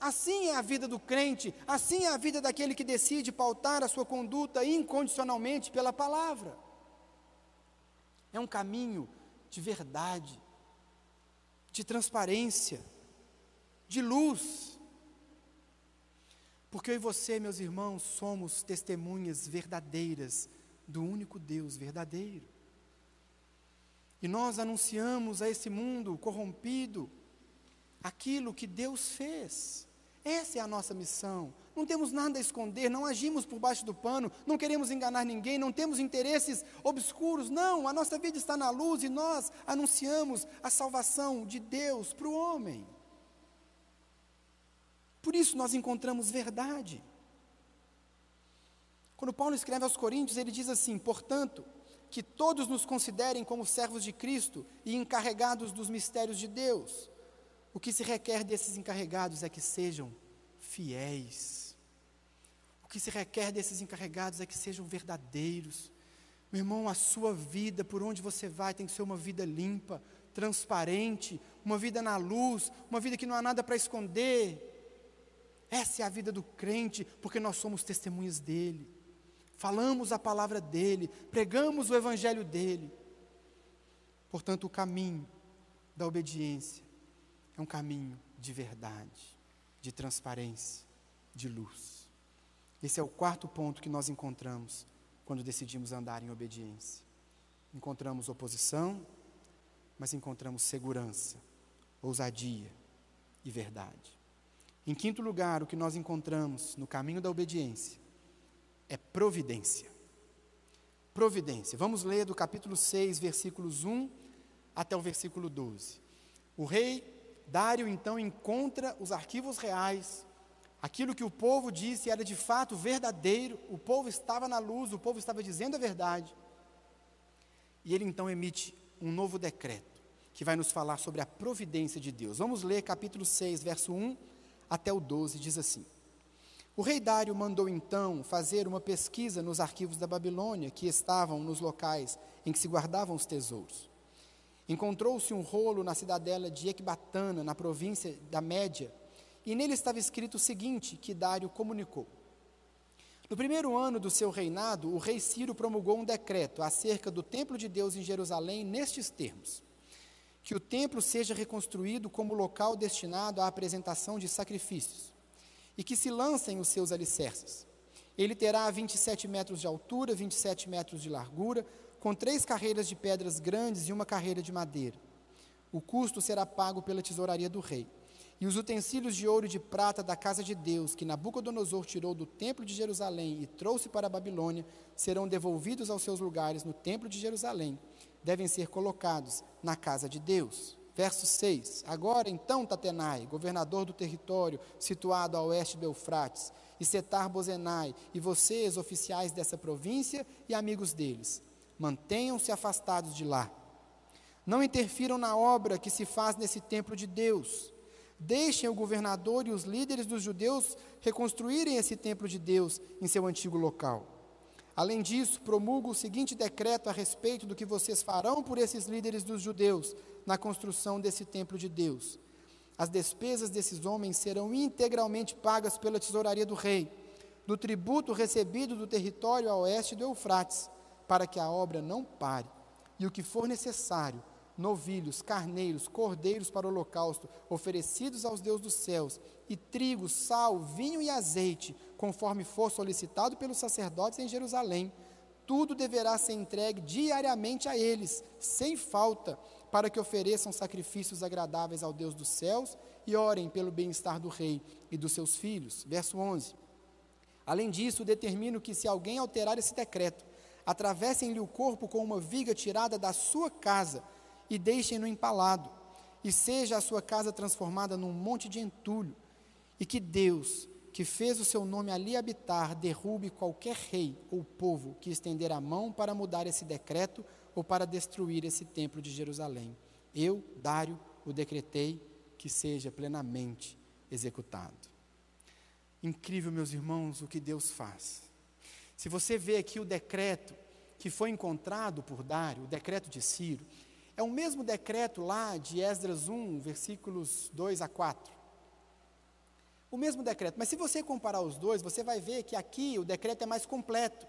A: Assim é a vida do crente, assim é a vida daquele que decide pautar a sua conduta incondicionalmente pela palavra. É um caminho de verdade, de transparência, de luz. Porque eu e você, meus irmãos, somos testemunhas verdadeiras do único Deus verdadeiro. E nós anunciamos a esse mundo corrompido aquilo que Deus fez. Essa é a nossa missão. Não temos nada a esconder, não agimos por baixo do pano, não queremos enganar ninguém, não temos interesses obscuros. Não, a nossa vida está na luz e nós anunciamos a salvação de Deus para o homem. Por isso nós encontramos verdade. Quando Paulo escreve aos Coríntios, ele diz assim: portanto, que todos nos considerem como servos de Cristo e encarregados dos mistérios de Deus. O que se requer desses encarregados é que sejam fiéis. O que se requer desses encarregados é que sejam verdadeiros. Meu irmão, a sua vida, por onde você vai, tem que ser uma vida limpa, transparente, uma vida na luz, uma vida que não há nada para esconder. Essa é a vida do crente, porque nós somos testemunhas dele. Falamos a palavra dele, pregamos o evangelho dele. Portanto, o caminho da obediência é um caminho de verdade, de transparência, de luz. Esse é o quarto ponto que nós encontramos quando decidimos andar em obediência. Encontramos oposição, mas encontramos segurança, ousadia e verdade. Em quinto lugar, o que nós encontramos no caminho da obediência é providência. Providência. Vamos ler do capítulo 6, versículos 1 até o versículo 12. O rei Dário então encontra os arquivos reais Aquilo que o povo disse era de fato verdadeiro, o povo estava na luz, o povo estava dizendo a verdade. E ele então emite um novo decreto, que vai nos falar sobre a providência de Deus. Vamos ler capítulo 6, verso 1 até o 12, diz assim: O rei Dário mandou então fazer uma pesquisa nos arquivos da Babilônia, que estavam nos locais em que se guardavam os tesouros. Encontrou-se um rolo na cidadela de Ecbatana, na província da Média, e nele estava escrito o seguinte, que Dário comunicou. No primeiro ano do seu reinado, o rei Ciro promulgou um decreto acerca do templo de Deus em Jerusalém nestes termos: que o templo seja reconstruído como local destinado à apresentação de sacrifícios, e que se lancem os seus alicerces. Ele terá 27 metros de altura, 27 metros de largura, com três carreiras de pedras grandes e uma carreira de madeira. O custo será pago pela tesouraria do rei. E os utensílios de ouro e de prata da casa de Deus, que Nabucodonosor tirou do templo de Jerusalém e trouxe para a Babilônia, serão devolvidos aos seus lugares no templo de Jerusalém. Devem ser colocados na casa de Deus. Verso 6. Agora então, Tatenai, governador do território situado a oeste do Eufrates, e Setar Bozenai, e vocês, oficiais dessa província e amigos deles, mantenham-se afastados de lá. Não interfiram na obra que se faz nesse templo de Deus. Deixem o governador e os líderes dos judeus reconstruírem esse templo de Deus em seu antigo local. Além disso, promulgo o seguinte decreto a respeito do que vocês farão por esses líderes dos judeus na construção desse templo de Deus. As despesas desses homens serão integralmente pagas pela tesouraria do rei, do tributo recebido do território a oeste do Eufrates, para que a obra não pare. E o que for necessário, novilhos, carneiros, cordeiros para o holocausto, oferecidos aos deuses dos céus, e trigo, sal, vinho e azeite, conforme for solicitado pelos sacerdotes em Jerusalém, tudo deverá ser entregue diariamente a eles, sem falta, para que ofereçam sacrifícios agradáveis ao Deus dos céus e orem pelo bem-estar do rei e dos seus filhos. Verso 11. Além disso, determino que se alguém alterar esse decreto, atravessem-lhe o corpo com uma viga tirada da sua casa e deixem-no empalado, e seja a sua casa transformada num monte de entulho, e que Deus, que fez o seu nome ali habitar, derrube qualquer rei ou povo que estender a mão para mudar esse decreto ou para destruir esse templo de Jerusalém. Eu, Dário, o decretei que seja plenamente executado. Incrível, meus irmãos, o que Deus faz. Se você vê aqui o decreto que foi encontrado por Dário, o decreto de Ciro, é o mesmo decreto lá de Esdras 1, versículos 2 a 4. O mesmo decreto, mas se você comparar os dois, você vai ver que aqui o decreto é mais completo.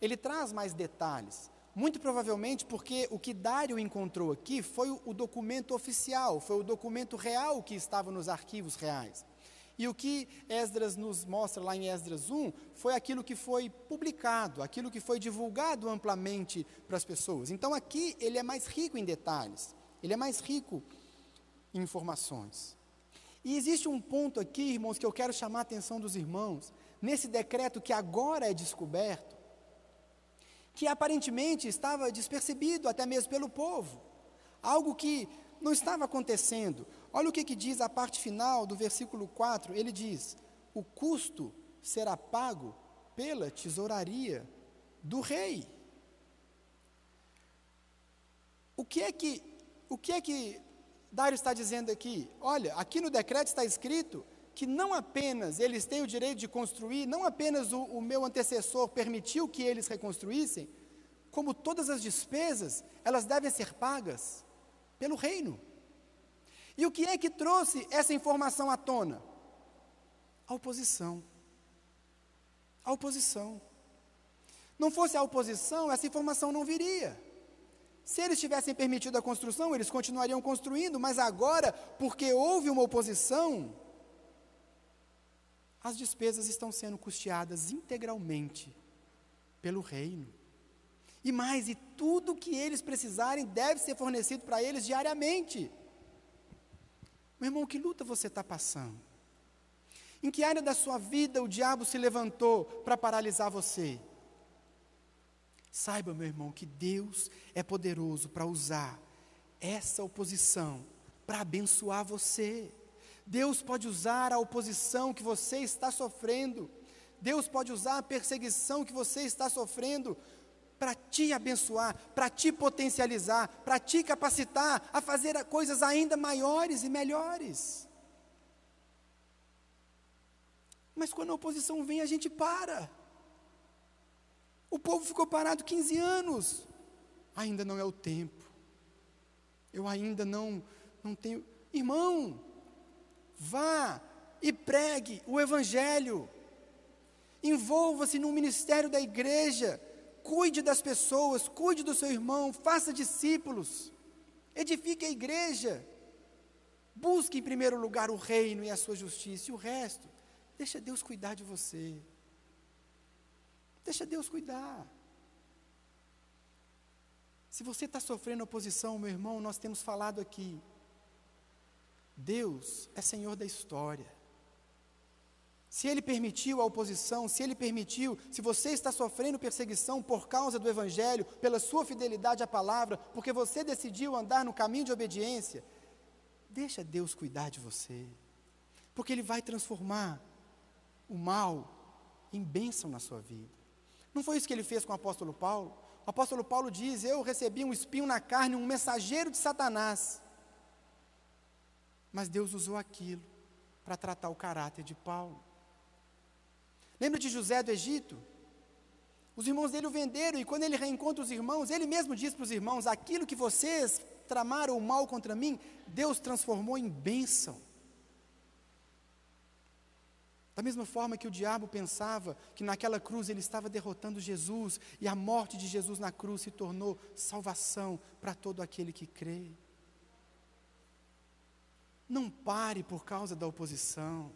A: Ele traz mais detalhes. Muito provavelmente porque o que Dário encontrou aqui foi o, documento oficial, foi o documento real que estava nos arquivos reais. E o que Esdras nos mostra lá em Esdras 1 foi aquilo que foi publicado, aquilo que foi divulgado amplamente para as pessoas. Então aqui ele é mais rico em detalhes, ele é mais rico em informações. E existe um ponto aqui, irmãos, que eu quero chamar a atenção dos irmãos, nesse decreto que agora é descoberto, que aparentemente estava despercebido até mesmo pelo povo, algo que não estava acontecendo. Olha o que, que diz a parte final do versículo 4: ele diz: O custo será pago pela tesouraria do rei. O que é que, o que é que Dário está dizendo aqui? Olha, aqui no decreto está escrito que não apenas eles têm o direito de construir, não apenas o, o meu antecessor permitiu que eles reconstruíssem, como todas as despesas, elas devem ser pagas pelo reino. E o que é que trouxe essa informação à tona? A oposição. A oposição. Não fosse a oposição, essa informação não viria. Se eles tivessem permitido a construção, eles continuariam construindo, mas agora, porque houve uma oposição, as despesas estão sendo custeadas integralmente pelo reino. E mais, e tudo que eles precisarem deve ser fornecido para eles diariamente. Meu irmão, que luta você está passando? Em que área da sua vida o diabo se levantou para paralisar você? Saiba, meu irmão, que Deus é poderoso para usar essa oposição para abençoar você. Deus pode usar a oposição que você está sofrendo. Deus pode usar a perseguição que você está sofrendo para te abençoar, para te potencializar, para te capacitar a fazer coisas ainda maiores e melhores. Mas quando a oposição vem, a gente para. O povo ficou parado 15 anos. Ainda não é o tempo. Eu ainda não não tenho, irmão, Vá e pregue o Evangelho. Envolva-se no ministério da igreja. Cuide das pessoas, cuide do seu irmão, faça discípulos. Edifique a igreja. Busque em primeiro lugar o reino e a sua justiça. E o resto, deixa Deus cuidar de você. Deixa Deus cuidar. Se você está sofrendo oposição, meu irmão, nós temos falado aqui. Deus é Senhor da história. Se Ele permitiu a oposição, se Ele permitiu, se você está sofrendo perseguição por causa do Evangelho, pela sua fidelidade à palavra, porque você decidiu andar no caminho de obediência, deixa Deus cuidar de você, porque Ele vai transformar o mal em bênção na sua vida. Não foi isso que Ele fez com o apóstolo Paulo? O apóstolo Paulo diz: Eu recebi um espinho na carne, um mensageiro de Satanás. Mas Deus usou aquilo para tratar o caráter de Paulo. Lembra de José do Egito? Os irmãos dele o venderam, e quando ele reencontra os irmãos, ele mesmo diz para os irmãos: aquilo que vocês tramaram mal contra mim, Deus transformou em bênção. Da mesma forma que o diabo pensava que naquela cruz ele estava derrotando Jesus, e a morte de Jesus na cruz se tornou salvação para todo aquele que crê. Não pare por causa da oposição.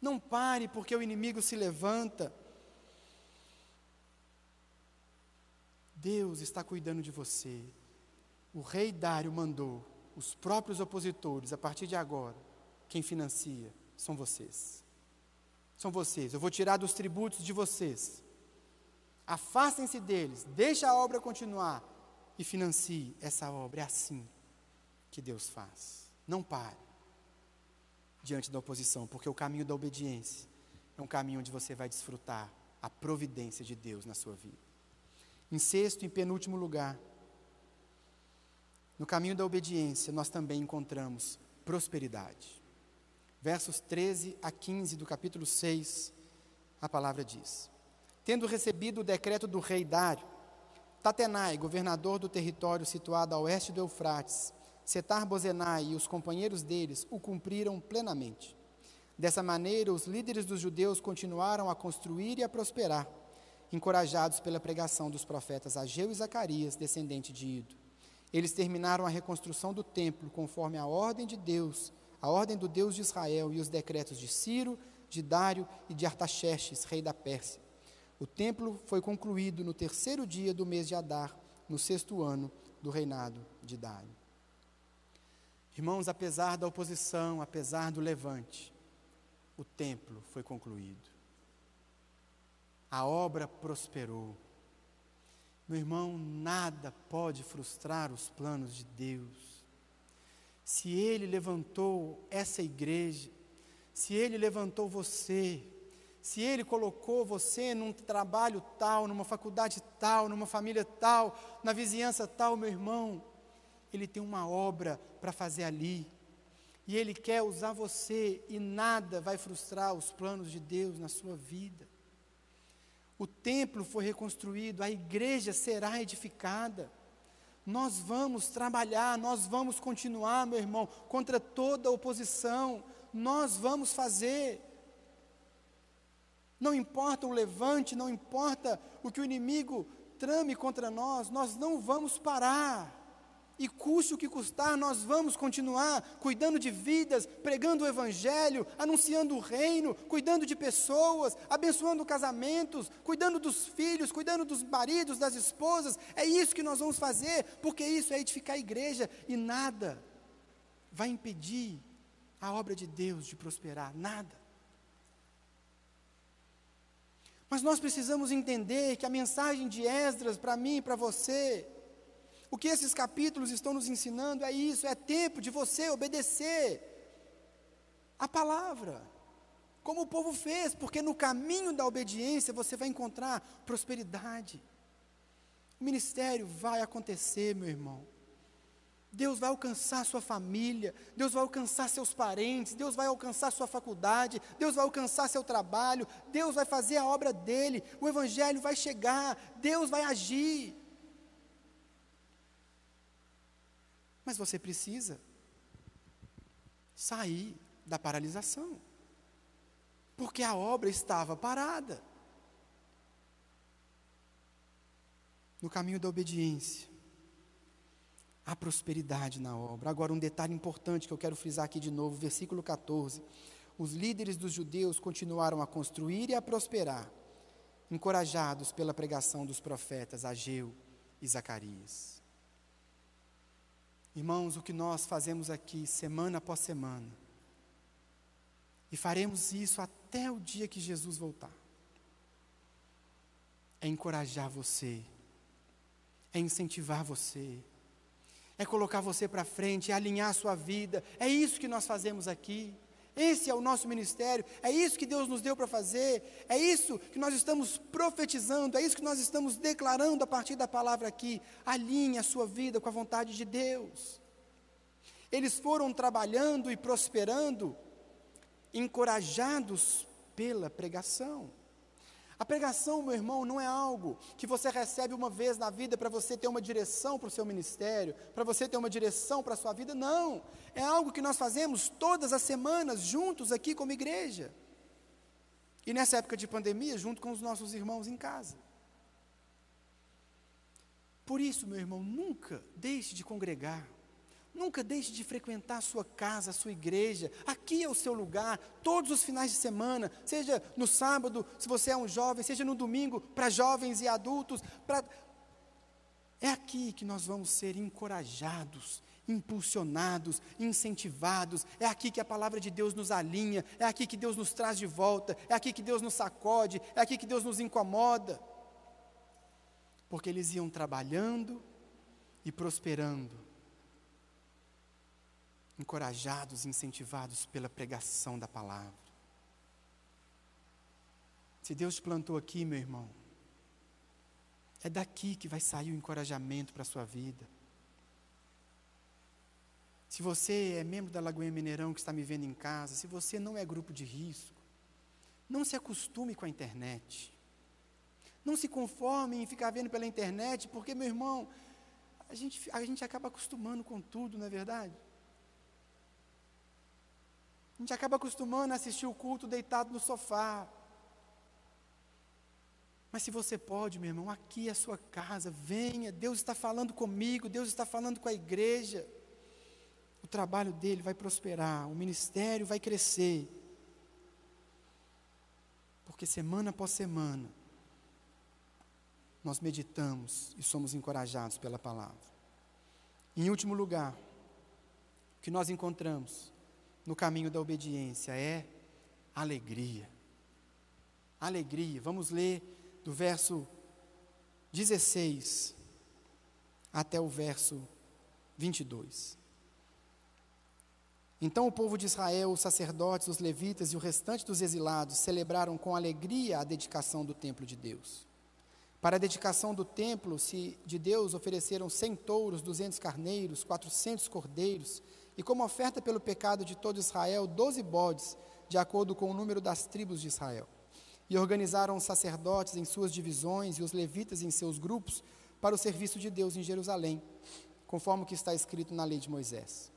A: Não pare porque o inimigo se levanta. Deus está cuidando de você. O rei Dário mandou os próprios opositores, a partir de agora, quem financia são vocês. São vocês. Eu vou tirar dos tributos de vocês. Afastem-se deles, deixe a obra continuar e financie essa obra. É assim que Deus faz. Não pare diante da oposição, porque o caminho da obediência é um caminho onde você vai desfrutar a providência de Deus na sua vida. Em sexto e penúltimo lugar, no caminho da obediência, nós também encontramos prosperidade. Versos 13 a 15 do capítulo 6, a palavra diz: Tendo recebido o decreto do rei Dário, Tatenai, governador do território situado a oeste do Eufrates, Setar Bozenai e os companheiros deles o cumpriram plenamente. Dessa maneira, os líderes dos judeus continuaram a construir e a prosperar, encorajados pela pregação dos profetas Ageu e Zacarias, descendente de Ido. Eles terminaram a reconstrução do templo conforme a ordem de Deus, a ordem do Deus de Israel e os decretos de Ciro, de Dário e de Artaxerxes, rei da Pérsia. O templo foi concluído no terceiro dia do mês de Adar, no sexto ano do reinado de Dário. Irmãos, apesar da oposição, apesar do levante, o templo foi concluído. A obra prosperou. Meu irmão, nada pode frustrar os planos de Deus. Se Ele levantou essa igreja, se Ele levantou você, se Ele colocou você num trabalho tal, numa faculdade tal, numa família tal, na vizinhança tal, meu irmão, ele tem uma obra para fazer ali. E Ele quer usar você e nada vai frustrar os planos de Deus na sua vida. O templo foi reconstruído, a igreja será edificada. Nós vamos trabalhar, nós vamos continuar, meu irmão, contra toda oposição. Nós vamos fazer. Não importa o levante, não importa o que o inimigo trame contra nós, nós não vamos parar e custe o que custar, nós vamos continuar cuidando de vidas, pregando o Evangelho, anunciando o reino, cuidando de pessoas, abençoando casamentos, cuidando dos filhos, cuidando dos maridos, das esposas. É isso que nós vamos fazer, porque isso é edificar a igreja e nada vai impedir a obra de Deus de prosperar, nada. Mas nós precisamos entender que a mensagem de Esdras para mim e para você, o que esses capítulos estão nos ensinando é isso: é tempo de você obedecer a palavra, como o povo fez, porque no caminho da obediência você vai encontrar prosperidade. O ministério vai acontecer, meu irmão. Deus vai alcançar sua família, Deus vai alcançar seus parentes, Deus vai alcançar sua faculdade, Deus vai alcançar seu trabalho, Deus vai fazer a obra dele, o Evangelho vai chegar, Deus vai agir. Mas você precisa sair da paralisação. Porque a obra estava parada. No caminho da obediência, há prosperidade na obra. Agora, um detalhe importante que eu quero frisar aqui de novo, versículo 14. Os líderes dos judeus continuaram a construir e a prosperar, encorajados pela pregação dos profetas Ageu e Zacarias. Irmãos, o que nós fazemos aqui semana após semana, e faremos isso até o dia que Jesus voltar, é encorajar você, é incentivar você, é colocar você para frente, é alinhar a sua vida. É isso que nós fazemos aqui. Esse é o nosso ministério, é isso que Deus nos deu para fazer, é isso que nós estamos profetizando, é isso que nós estamos declarando a partir da palavra aqui. Alinhe a sua vida com a vontade de Deus. Eles foram trabalhando e prosperando, encorajados pela pregação. A pregação, meu irmão, não é algo que você recebe uma vez na vida para você ter uma direção para o seu ministério, para você ter uma direção para a sua vida, não. É algo que nós fazemos todas as semanas, juntos aqui como igreja. E nessa época de pandemia, junto com os nossos irmãos em casa. Por isso, meu irmão, nunca deixe de congregar. Nunca deixe de frequentar a sua casa, a sua igreja. Aqui é o seu lugar, todos os finais de semana, seja no sábado, se você é um jovem, seja no domingo, para jovens e adultos. Pra... É aqui que nós vamos ser encorajados, impulsionados, incentivados. É aqui que a palavra de Deus nos alinha, é aqui que Deus nos traz de volta, é aqui que Deus nos sacode, é aqui que Deus nos incomoda. Porque eles iam trabalhando e prosperando encorajados, incentivados pela pregação da palavra. Se Deus te plantou aqui, meu irmão, é daqui que vai sair o encorajamento para a sua vida. Se você é membro da Lagoinha Mineirão que está me vendo em casa, se você não é grupo de risco, não se acostume com a internet. Não se conforme em ficar vendo pela internet, porque, meu irmão, a gente, a gente acaba acostumando com tudo, não é verdade? A gente acaba acostumando a assistir o culto deitado no sofá. Mas se você pode, meu irmão, aqui é a sua casa, venha, Deus está falando comigo, Deus está falando com a igreja. O trabalho dele vai prosperar, o ministério vai crescer. Porque semana após semana, nós meditamos e somos encorajados pela palavra. Em último lugar, o que nós encontramos no caminho da obediência é alegria. Alegria. Vamos ler do verso 16 até o verso 22. Então o povo de Israel, os sacerdotes, os levitas e o restante dos exilados celebraram com alegria a dedicação do templo de Deus. Para a dedicação do templo de Deus ofereceram cem touros, duzentos carneiros, quatrocentos cordeiros, e como oferta pelo pecado de todo Israel, doze bodes, de acordo com o número das tribos de Israel. E organizaram os sacerdotes em suas divisões e os levitas em seus grupos para o serviço de Deus em Jerusalém, conforme o que está escrito na lei de Moisés.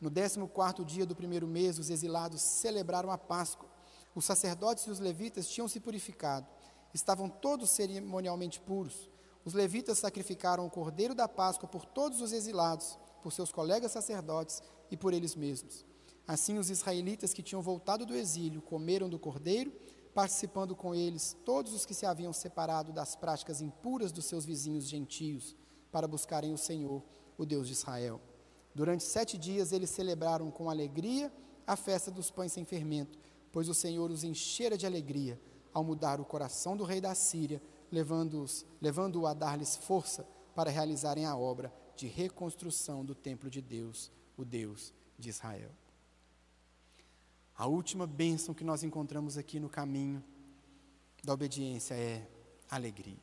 A: No décimo quarto dia do primeiro mês, os exilados celebraram a Páscoa. Os sacerdotes e os levitas tinham se purificado, estavam todos cerimonialmente puros. Os levitas sacrificaram o cordeiro da Páscoa por todos os exilados, por seus colegas sacerdotes e por eles mesmos. Assim, os israelitas que tinham voltado do exílio comeram do cordeiro, participando com eles todos os que se haviam separado das práticas impuras dos seus vizinhos gentios, para buscarem o Senhor, o Deus de Israel. Durante sete dias eles celebraram com alegria a festa dos pães sem fermento, pois o Senhor os enchera de alegria ao mudar o coração do rei da Síria, levando-o levando a dar-lhes força para realizarem a obra de reconstrução do templo de Deus o Deus de Israel. A última bênção que nós encontramos aqui no caminho da obediência é alegria.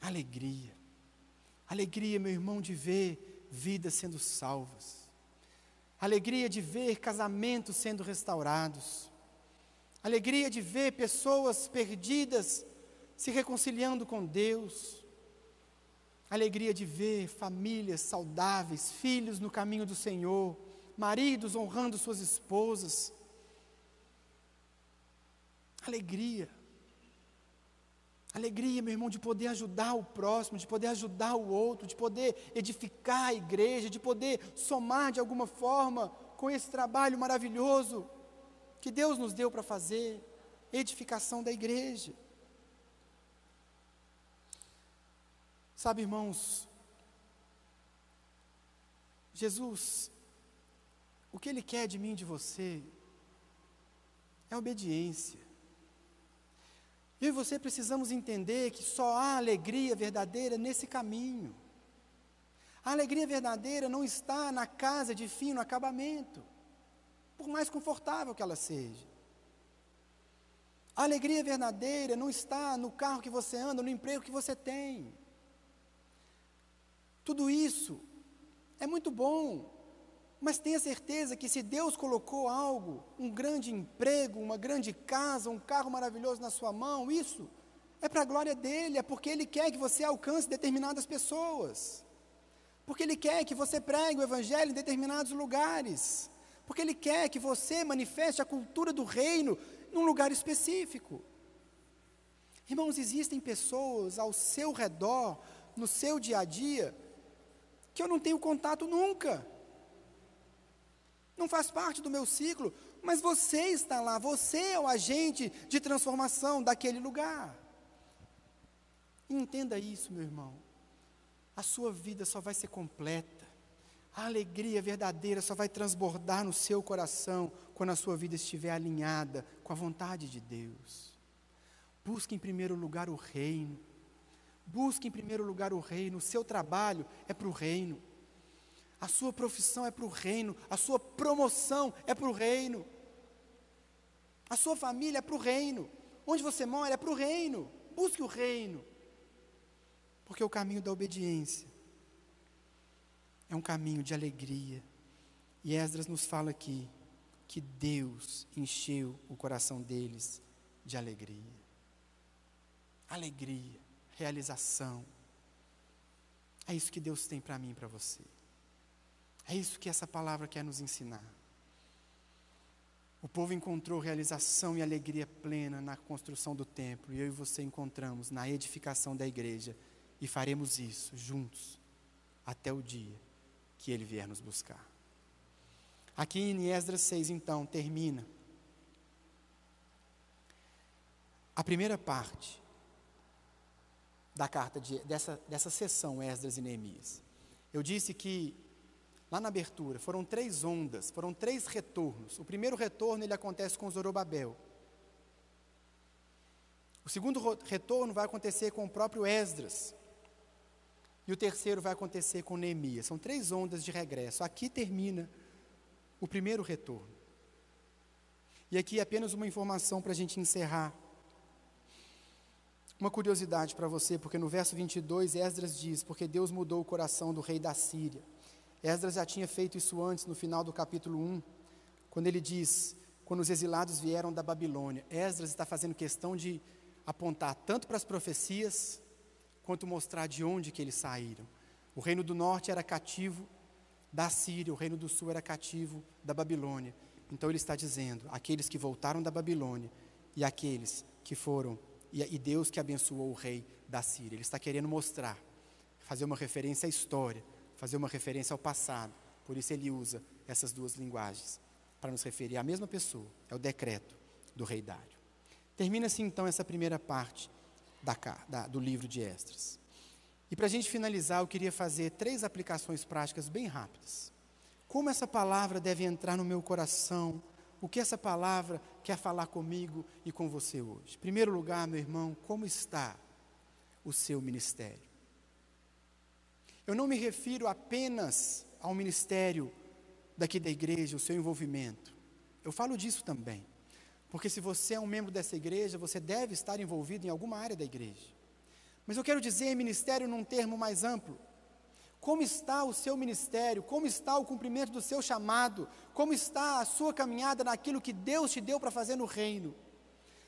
A: Alegria. Alegria, meu irmão, de ver vidas sendo salvas. Alegria de ver casamentos sendo restaurados. Alegria de ver pessoas perdidas se reconciliando com Deus alegria de ver famílias saudáveis, filhos no caminho do Senhor, maridos honrando suas esposas. Alegria. Alegria, meu irmão, de poder ajudar o próximo, de poder ajudar o outro, de poder edificar a igreja, de poder somar de alguma forma com esse trabalho maravilhoso que Deus nos deu para fazer edificação da igreja. Sabe, irmãos, Jesus, o que Ele quer de mim e de você é obediência. Eu e você precisamos entender que só há alegria verdadeira nesse caminho. A alegria verdadeira não está na casa de fino acabamento, por mais confortável que ela seja. A alegria verdadeira não está no carro que você anda, no emprego que você tem. Tudo isso é muito bom, mas tenha certeza que se Deus colocou algo, um grande emprego, uma grande casa, um carro maravilhoso na sua mão, isso é para a glória dele, é porque ele quer que você alcance determinadas pessoas. Porque ele quer que você pregue o evangelho em determinados lugares. Porque ele quer que você manifeste a cultura do reino num lugar específico. Irmãos, existem pessoas ao seu redor, no seu dia a dia, que eu não tenho contato nunca. Não faz parte do meu ciclo, mas você está lá, você é o agente de transformação daquele lugar. Entenda isso, meu irmão. A sua vida só vai ser completa. A alegria verdadeira só vai transbordar no seu coração quando a sua vida estiver alinhada com a vontade de Deus. Busque em primeiro lugar o reino. Busque em primeiro lugar o reino. O seu trabalho é para o reino. A sua profissão é para o reino. A sua promoção é para o reino. A sua família é para o reino. Onde você mora é para o reino. Busque o reino. Porque o caminho da obediência é um caminho de alegria. E Esdras nos fala aqui que Deus encheu o coração deles de alegria. Alegria, realização. É isso que Deus tem para mim e para você. É isso que essa palavra quer nos ensinar. O povo encontrou realização e alegria plena na construção do templo, e eu e você encontramos na edificação da igreja, e faremos isso juntos até o dia que ele vier nos buscar. Aqui em Esdras 6, então, termina a primeira parte da carta de, dessa, dessa sessão Esdras e Neemias. Eu disse que lá na abertura foram três ondas, foram três retornos. O primeiro retorno ele acontece com Zorobabel. O segundo retorno vai acontecer com o próprio Esdras. E o terceiro vai acontecer com Neemias. São três ondas de regresso. Aqui termina o primeiro retorno. E aqui apenas uma informação para a gente encerrar. Uma curiosidade para você, porque no verso 22, Esdras diz: Porque Deus mudou o coração do rei da Síria. Esdras já tinha feito isso antes, no final do capítulo 1, quando ele diz: Quando os exilados vieram da Babilônia. Esdras está fazendo questão de apontar tanto para as profecias, quanto mostrar de onde que eles saíram. O reino do norte era cativo da Síria, o reino do sul era cativo da Babilônia. Então ele está dizendo: aqueles que voltaram da Babilônia e aqueles que foram, e, Deus que abençoou o rei da Síria. Ele está querendo mostrar, fazer uma referência à história, fazer uma referência ao passado. Por isso ele usa essas duas linguagens, para nos referir à mesma pessoa. É o decreto do rei Dário. Termina-se então essa primeira parte da, da, do livro de Esdras. E para a gente finalizar, eu queria fazer três aplicações práticas bem rápidas. Como essa palavra deve entrar no meu coração? O que essa palavra quer falar comigo e com você hoje? Em primeiro lugar, meu irmão, como está o seu ministério? Eu não me refiro apenas ao ministério daqui da igreja, o seu envolvimento. Eu falo disso também. Porque se você é um membro dessa igreja, você deve estar envolvido em alguma área da igreja. Mas eu quero dizer ministério num termo mais amplo. Como está o seu ministério? Como está o cumprimento do seu chamado? Como está a sua caminhada naquilo que Deus te deu para fazer no reino?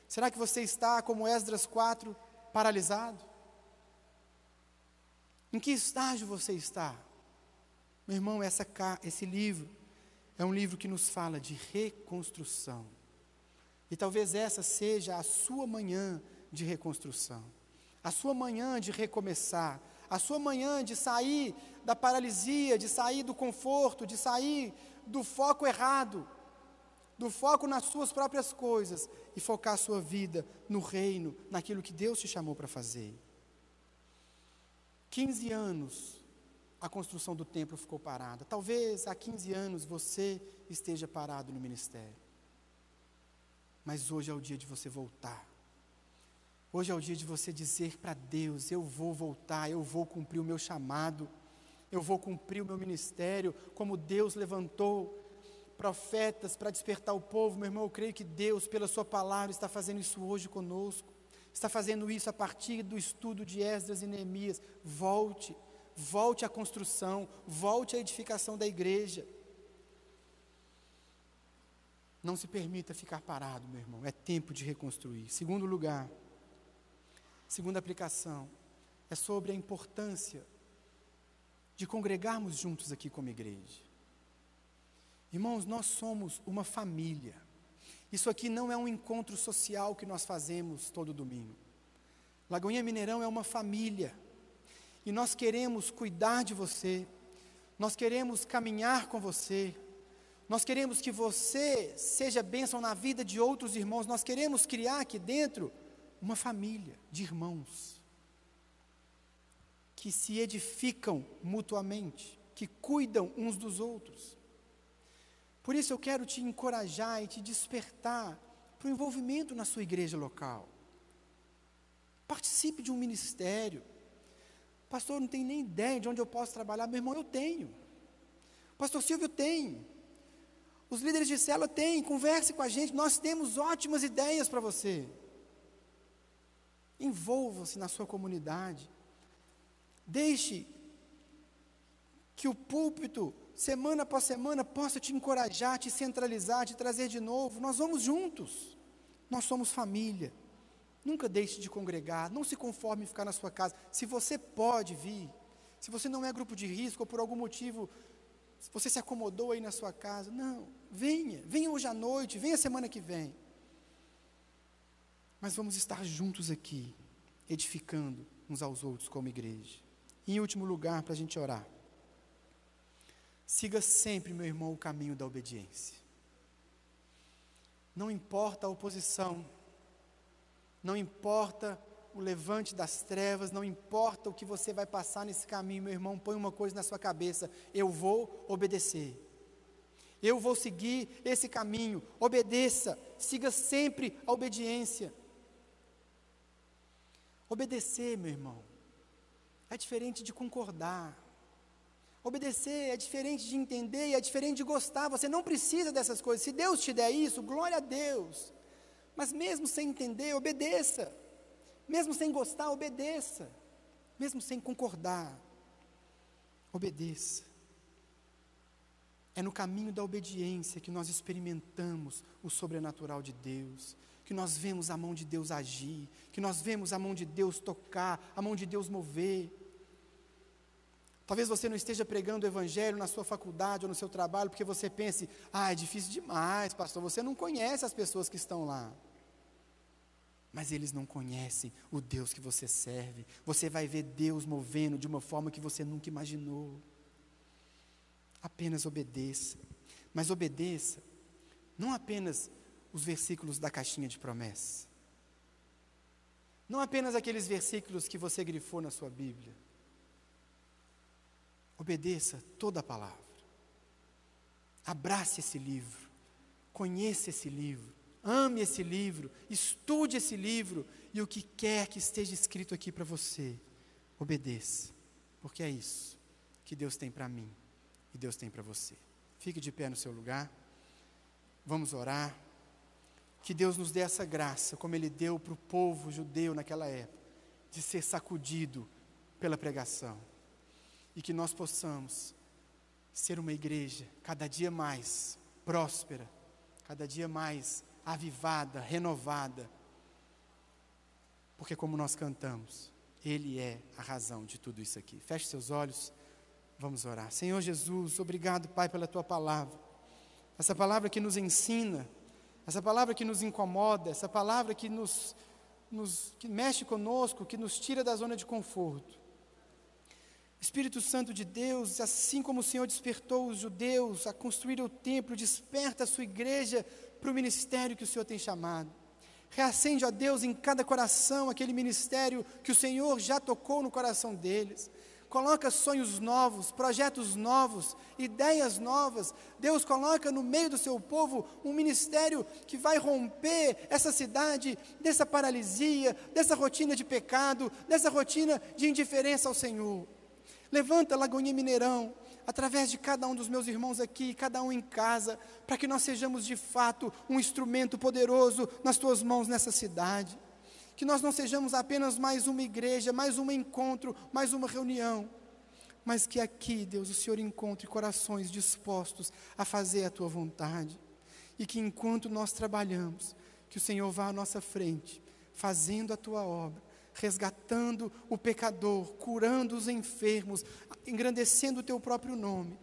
A: Será que você está, como Esdras 4, paralisado? Em que estágio você está? Meu irmão, essa, esse livro é um livro que nos fala de reconstrução. E talvez essa seja a sua manhã de reconstrução a sua manhã de recomeçar, a sua manhã de sair da paralisia, de sair do conforto, de sair do foco errado, do foco nas suas próprias coisas e focar a sua vida no reino, naquilo que Deus te chamou para fazer. 15 anos a construção do templo ficou parada. Talvez há 15 anos você esteja parado no ministério. Mas hoje é o dia de você voltar. Hoje é o dia de você dizer para Deus: Eu vou voltar, eu vou cumprir o meu chamado, eu vou cumprir o meu ministério, como Deus levantou profetas para despertar o povo. Meu irmão, eu creio que Deus, pela Sua palavra, está fazendo isso hoje conosco, está fazendo isso a partir do estudo de Esdras e Neemias. Volte, volte à construção, volte à edificação da igreja. Não se permita ficar parado, meu irmão, é tempo de reconstruir. Segundo lugar, segunda aplicação, é sobre a importância de congregarmos juntos aqui como igreja. Irmãos, nós somos uma família. Isso aqui não é um encontro social que nós fazemos todo domingo. Lagoinha Mineirão é uma família. E nós queremos cuidar de você, nós queremos caminhar com você, nós queremos que você seja bênção na vida de outros irmãos, nós queremos criar aqui dentro uma família de irmãos que se edificam mutuamente, que cuidam uns dos outros. Por isso eu quero te encorajar e te despertar para o envolvimento na sua igreja local. Participe de um ministério Pastor, não tem nem ideia de onde eu posso trabalhar. Meu irmão, eu tenho. Pastor Silvio tem. Os líderes de célula têm. Converse com a gente. Nós temos ótimas ideias para você. Envolva-se na sua comunidade. Deixe que o púlpito, semana após semana, possa te encorajar, te centralizar, te trazer de novo. Nós vamos juntos. Nós somos família. Nunca deixe de congregar, não se conforme em ficar na sua casa. Se você pode vir, se você não é grupo de risco ou por algum motivo você se acomodou aí na sua casa, não, venha, venha hoje à noite, venha semana que vem. Mas vamos estar juntos aqui, edificando uns aos outros como igreja. E em último lugar, para a gente orar. Siga sempre, meu irmão, o caminho da obediência. Não importa a oposição, não importa o levante das trevas, não importa o que você vai passar nesse caminho, meu irmão, põe uma coisa na sua cabeça: eu vou obedecer. Eu vou seguir esse caminho. Obedeça, siga sempre a obediência. Obedecer, meu irmão, é diferente de concordar. Obedecer é diferente de entender e é diferente de gostar. Você não precisa dessas coisas. Se Deus te der isso, glória a Deus. Mas mesmo sem entender, obedeça. Mesmo sem gostar, obedeça. Mesmo sem concordar, obedeça. É no caminho da obediência que nós experimentamos o sobrenatural de Deus, que nós vemos a mão de Deus agir, que nós vemos a mão de Deus tocar, a mão de Deus mover. Talvez você não esteja pregando o Evangelho na sua faculdade ou no seu trabalho, porque você pense, ah, é difícil demais, pastor, você não conhece as pessoas que estão lá. Mas eles não conhecem o Deus que você serve. Você vai ver Deus movendo de uma forma que você nunca imaginou. Apenas obedeça. Mas obedeça, não apenas os versículos da caixinha de promessa. Não apenas aqueles versículos que você grifou na sua Bíblia. Obedeça toda a palavra. Abrace esse livro. Conheça esse livro. Ame esse livro. Estude esse livro. E o que quer que esteja escrito aqui para você, obedeça. Porque é isso que Deus tem para mim e Deus tem para você. Fique de pé no seu lugar. Vamos orar. Que Deus nos dê essa graça, como Ele deu para o povo judeu naquela época, de ser sacudido pela pregação e que nós possamos ser uma igreja cada dia mais próspera, cada dia mais avivada, renovada. Porque, como nós cantamos, Ele é a razão de tudo isso aqui. Feche seus olhos, vamos orar. Senhor Jesus, obrigado, Pai, pela tua palavra. Essa palavra que nos ensina, essa palavra que nos incomoda, essa palavra que nos, nos que mexe conosco, que nos tira da zona de conforto. Espírito Santo de Deus, assim como o Senhor despertou os judeus a construir o templo, desperta a sua igreja para o ministério que o Senhor tem chamado. Reacende, ó Deus, em cada coração aquele ministério que o Senhor já tocou no coração deles. Coloca sonhos novos, projetos novos, ideias novas. Deus coloca no meio do seu povo um ministério que vai romper essa cidade dessa paralisia, dessa rotina de pecado, dessa rotina de indiferença ao Senhor. Levanta Lagoinha Mineirão, através de cada um dos meus irmãos aqui, cada um em casa, para que nós sejamos de fato um instrumento poderoso nas tuas mãos nessa cidade que nós não sejamos apenas mais uma igreja, mais um encontro, mais uma reunião, mas que aqui, Deus, o Senhor encontre corações dispostos a fazer a tua vontade, e que enquanto nós trabalhamos, que o Senhor vá à nossa frente, fazendo a tua obra, resgatando o pecador, curando os enfermos, engrandecendo o teu próprio nome.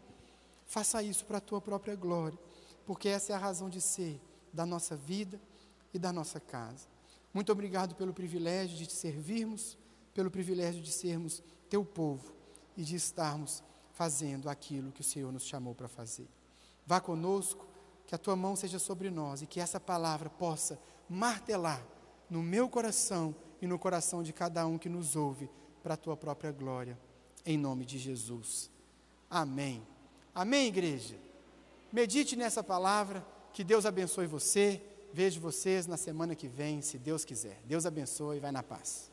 A: Faça isso para a tua própria glória, porque essa é a razão de ser da nossa vida e da nossa casa. Muito obrigado pelo privilégio de te servirmos, pelo privilégio de sermos teu povo e de estarmos fazendo aquilo que o Senhor nos chamou para fazer. Vá conosco, que a tua mão seja sobre nós e que essa palavra possa martelar no meu coração e no coração de cada um que nos ouve, para a tua própria glória, em nome de Jesus. Amém. Amém, igreja? Medite nessa palavra, que Deus abençoe você. Vejo vocês na semana que vem, se Deus quiser. Deus abençoe e vai na paz.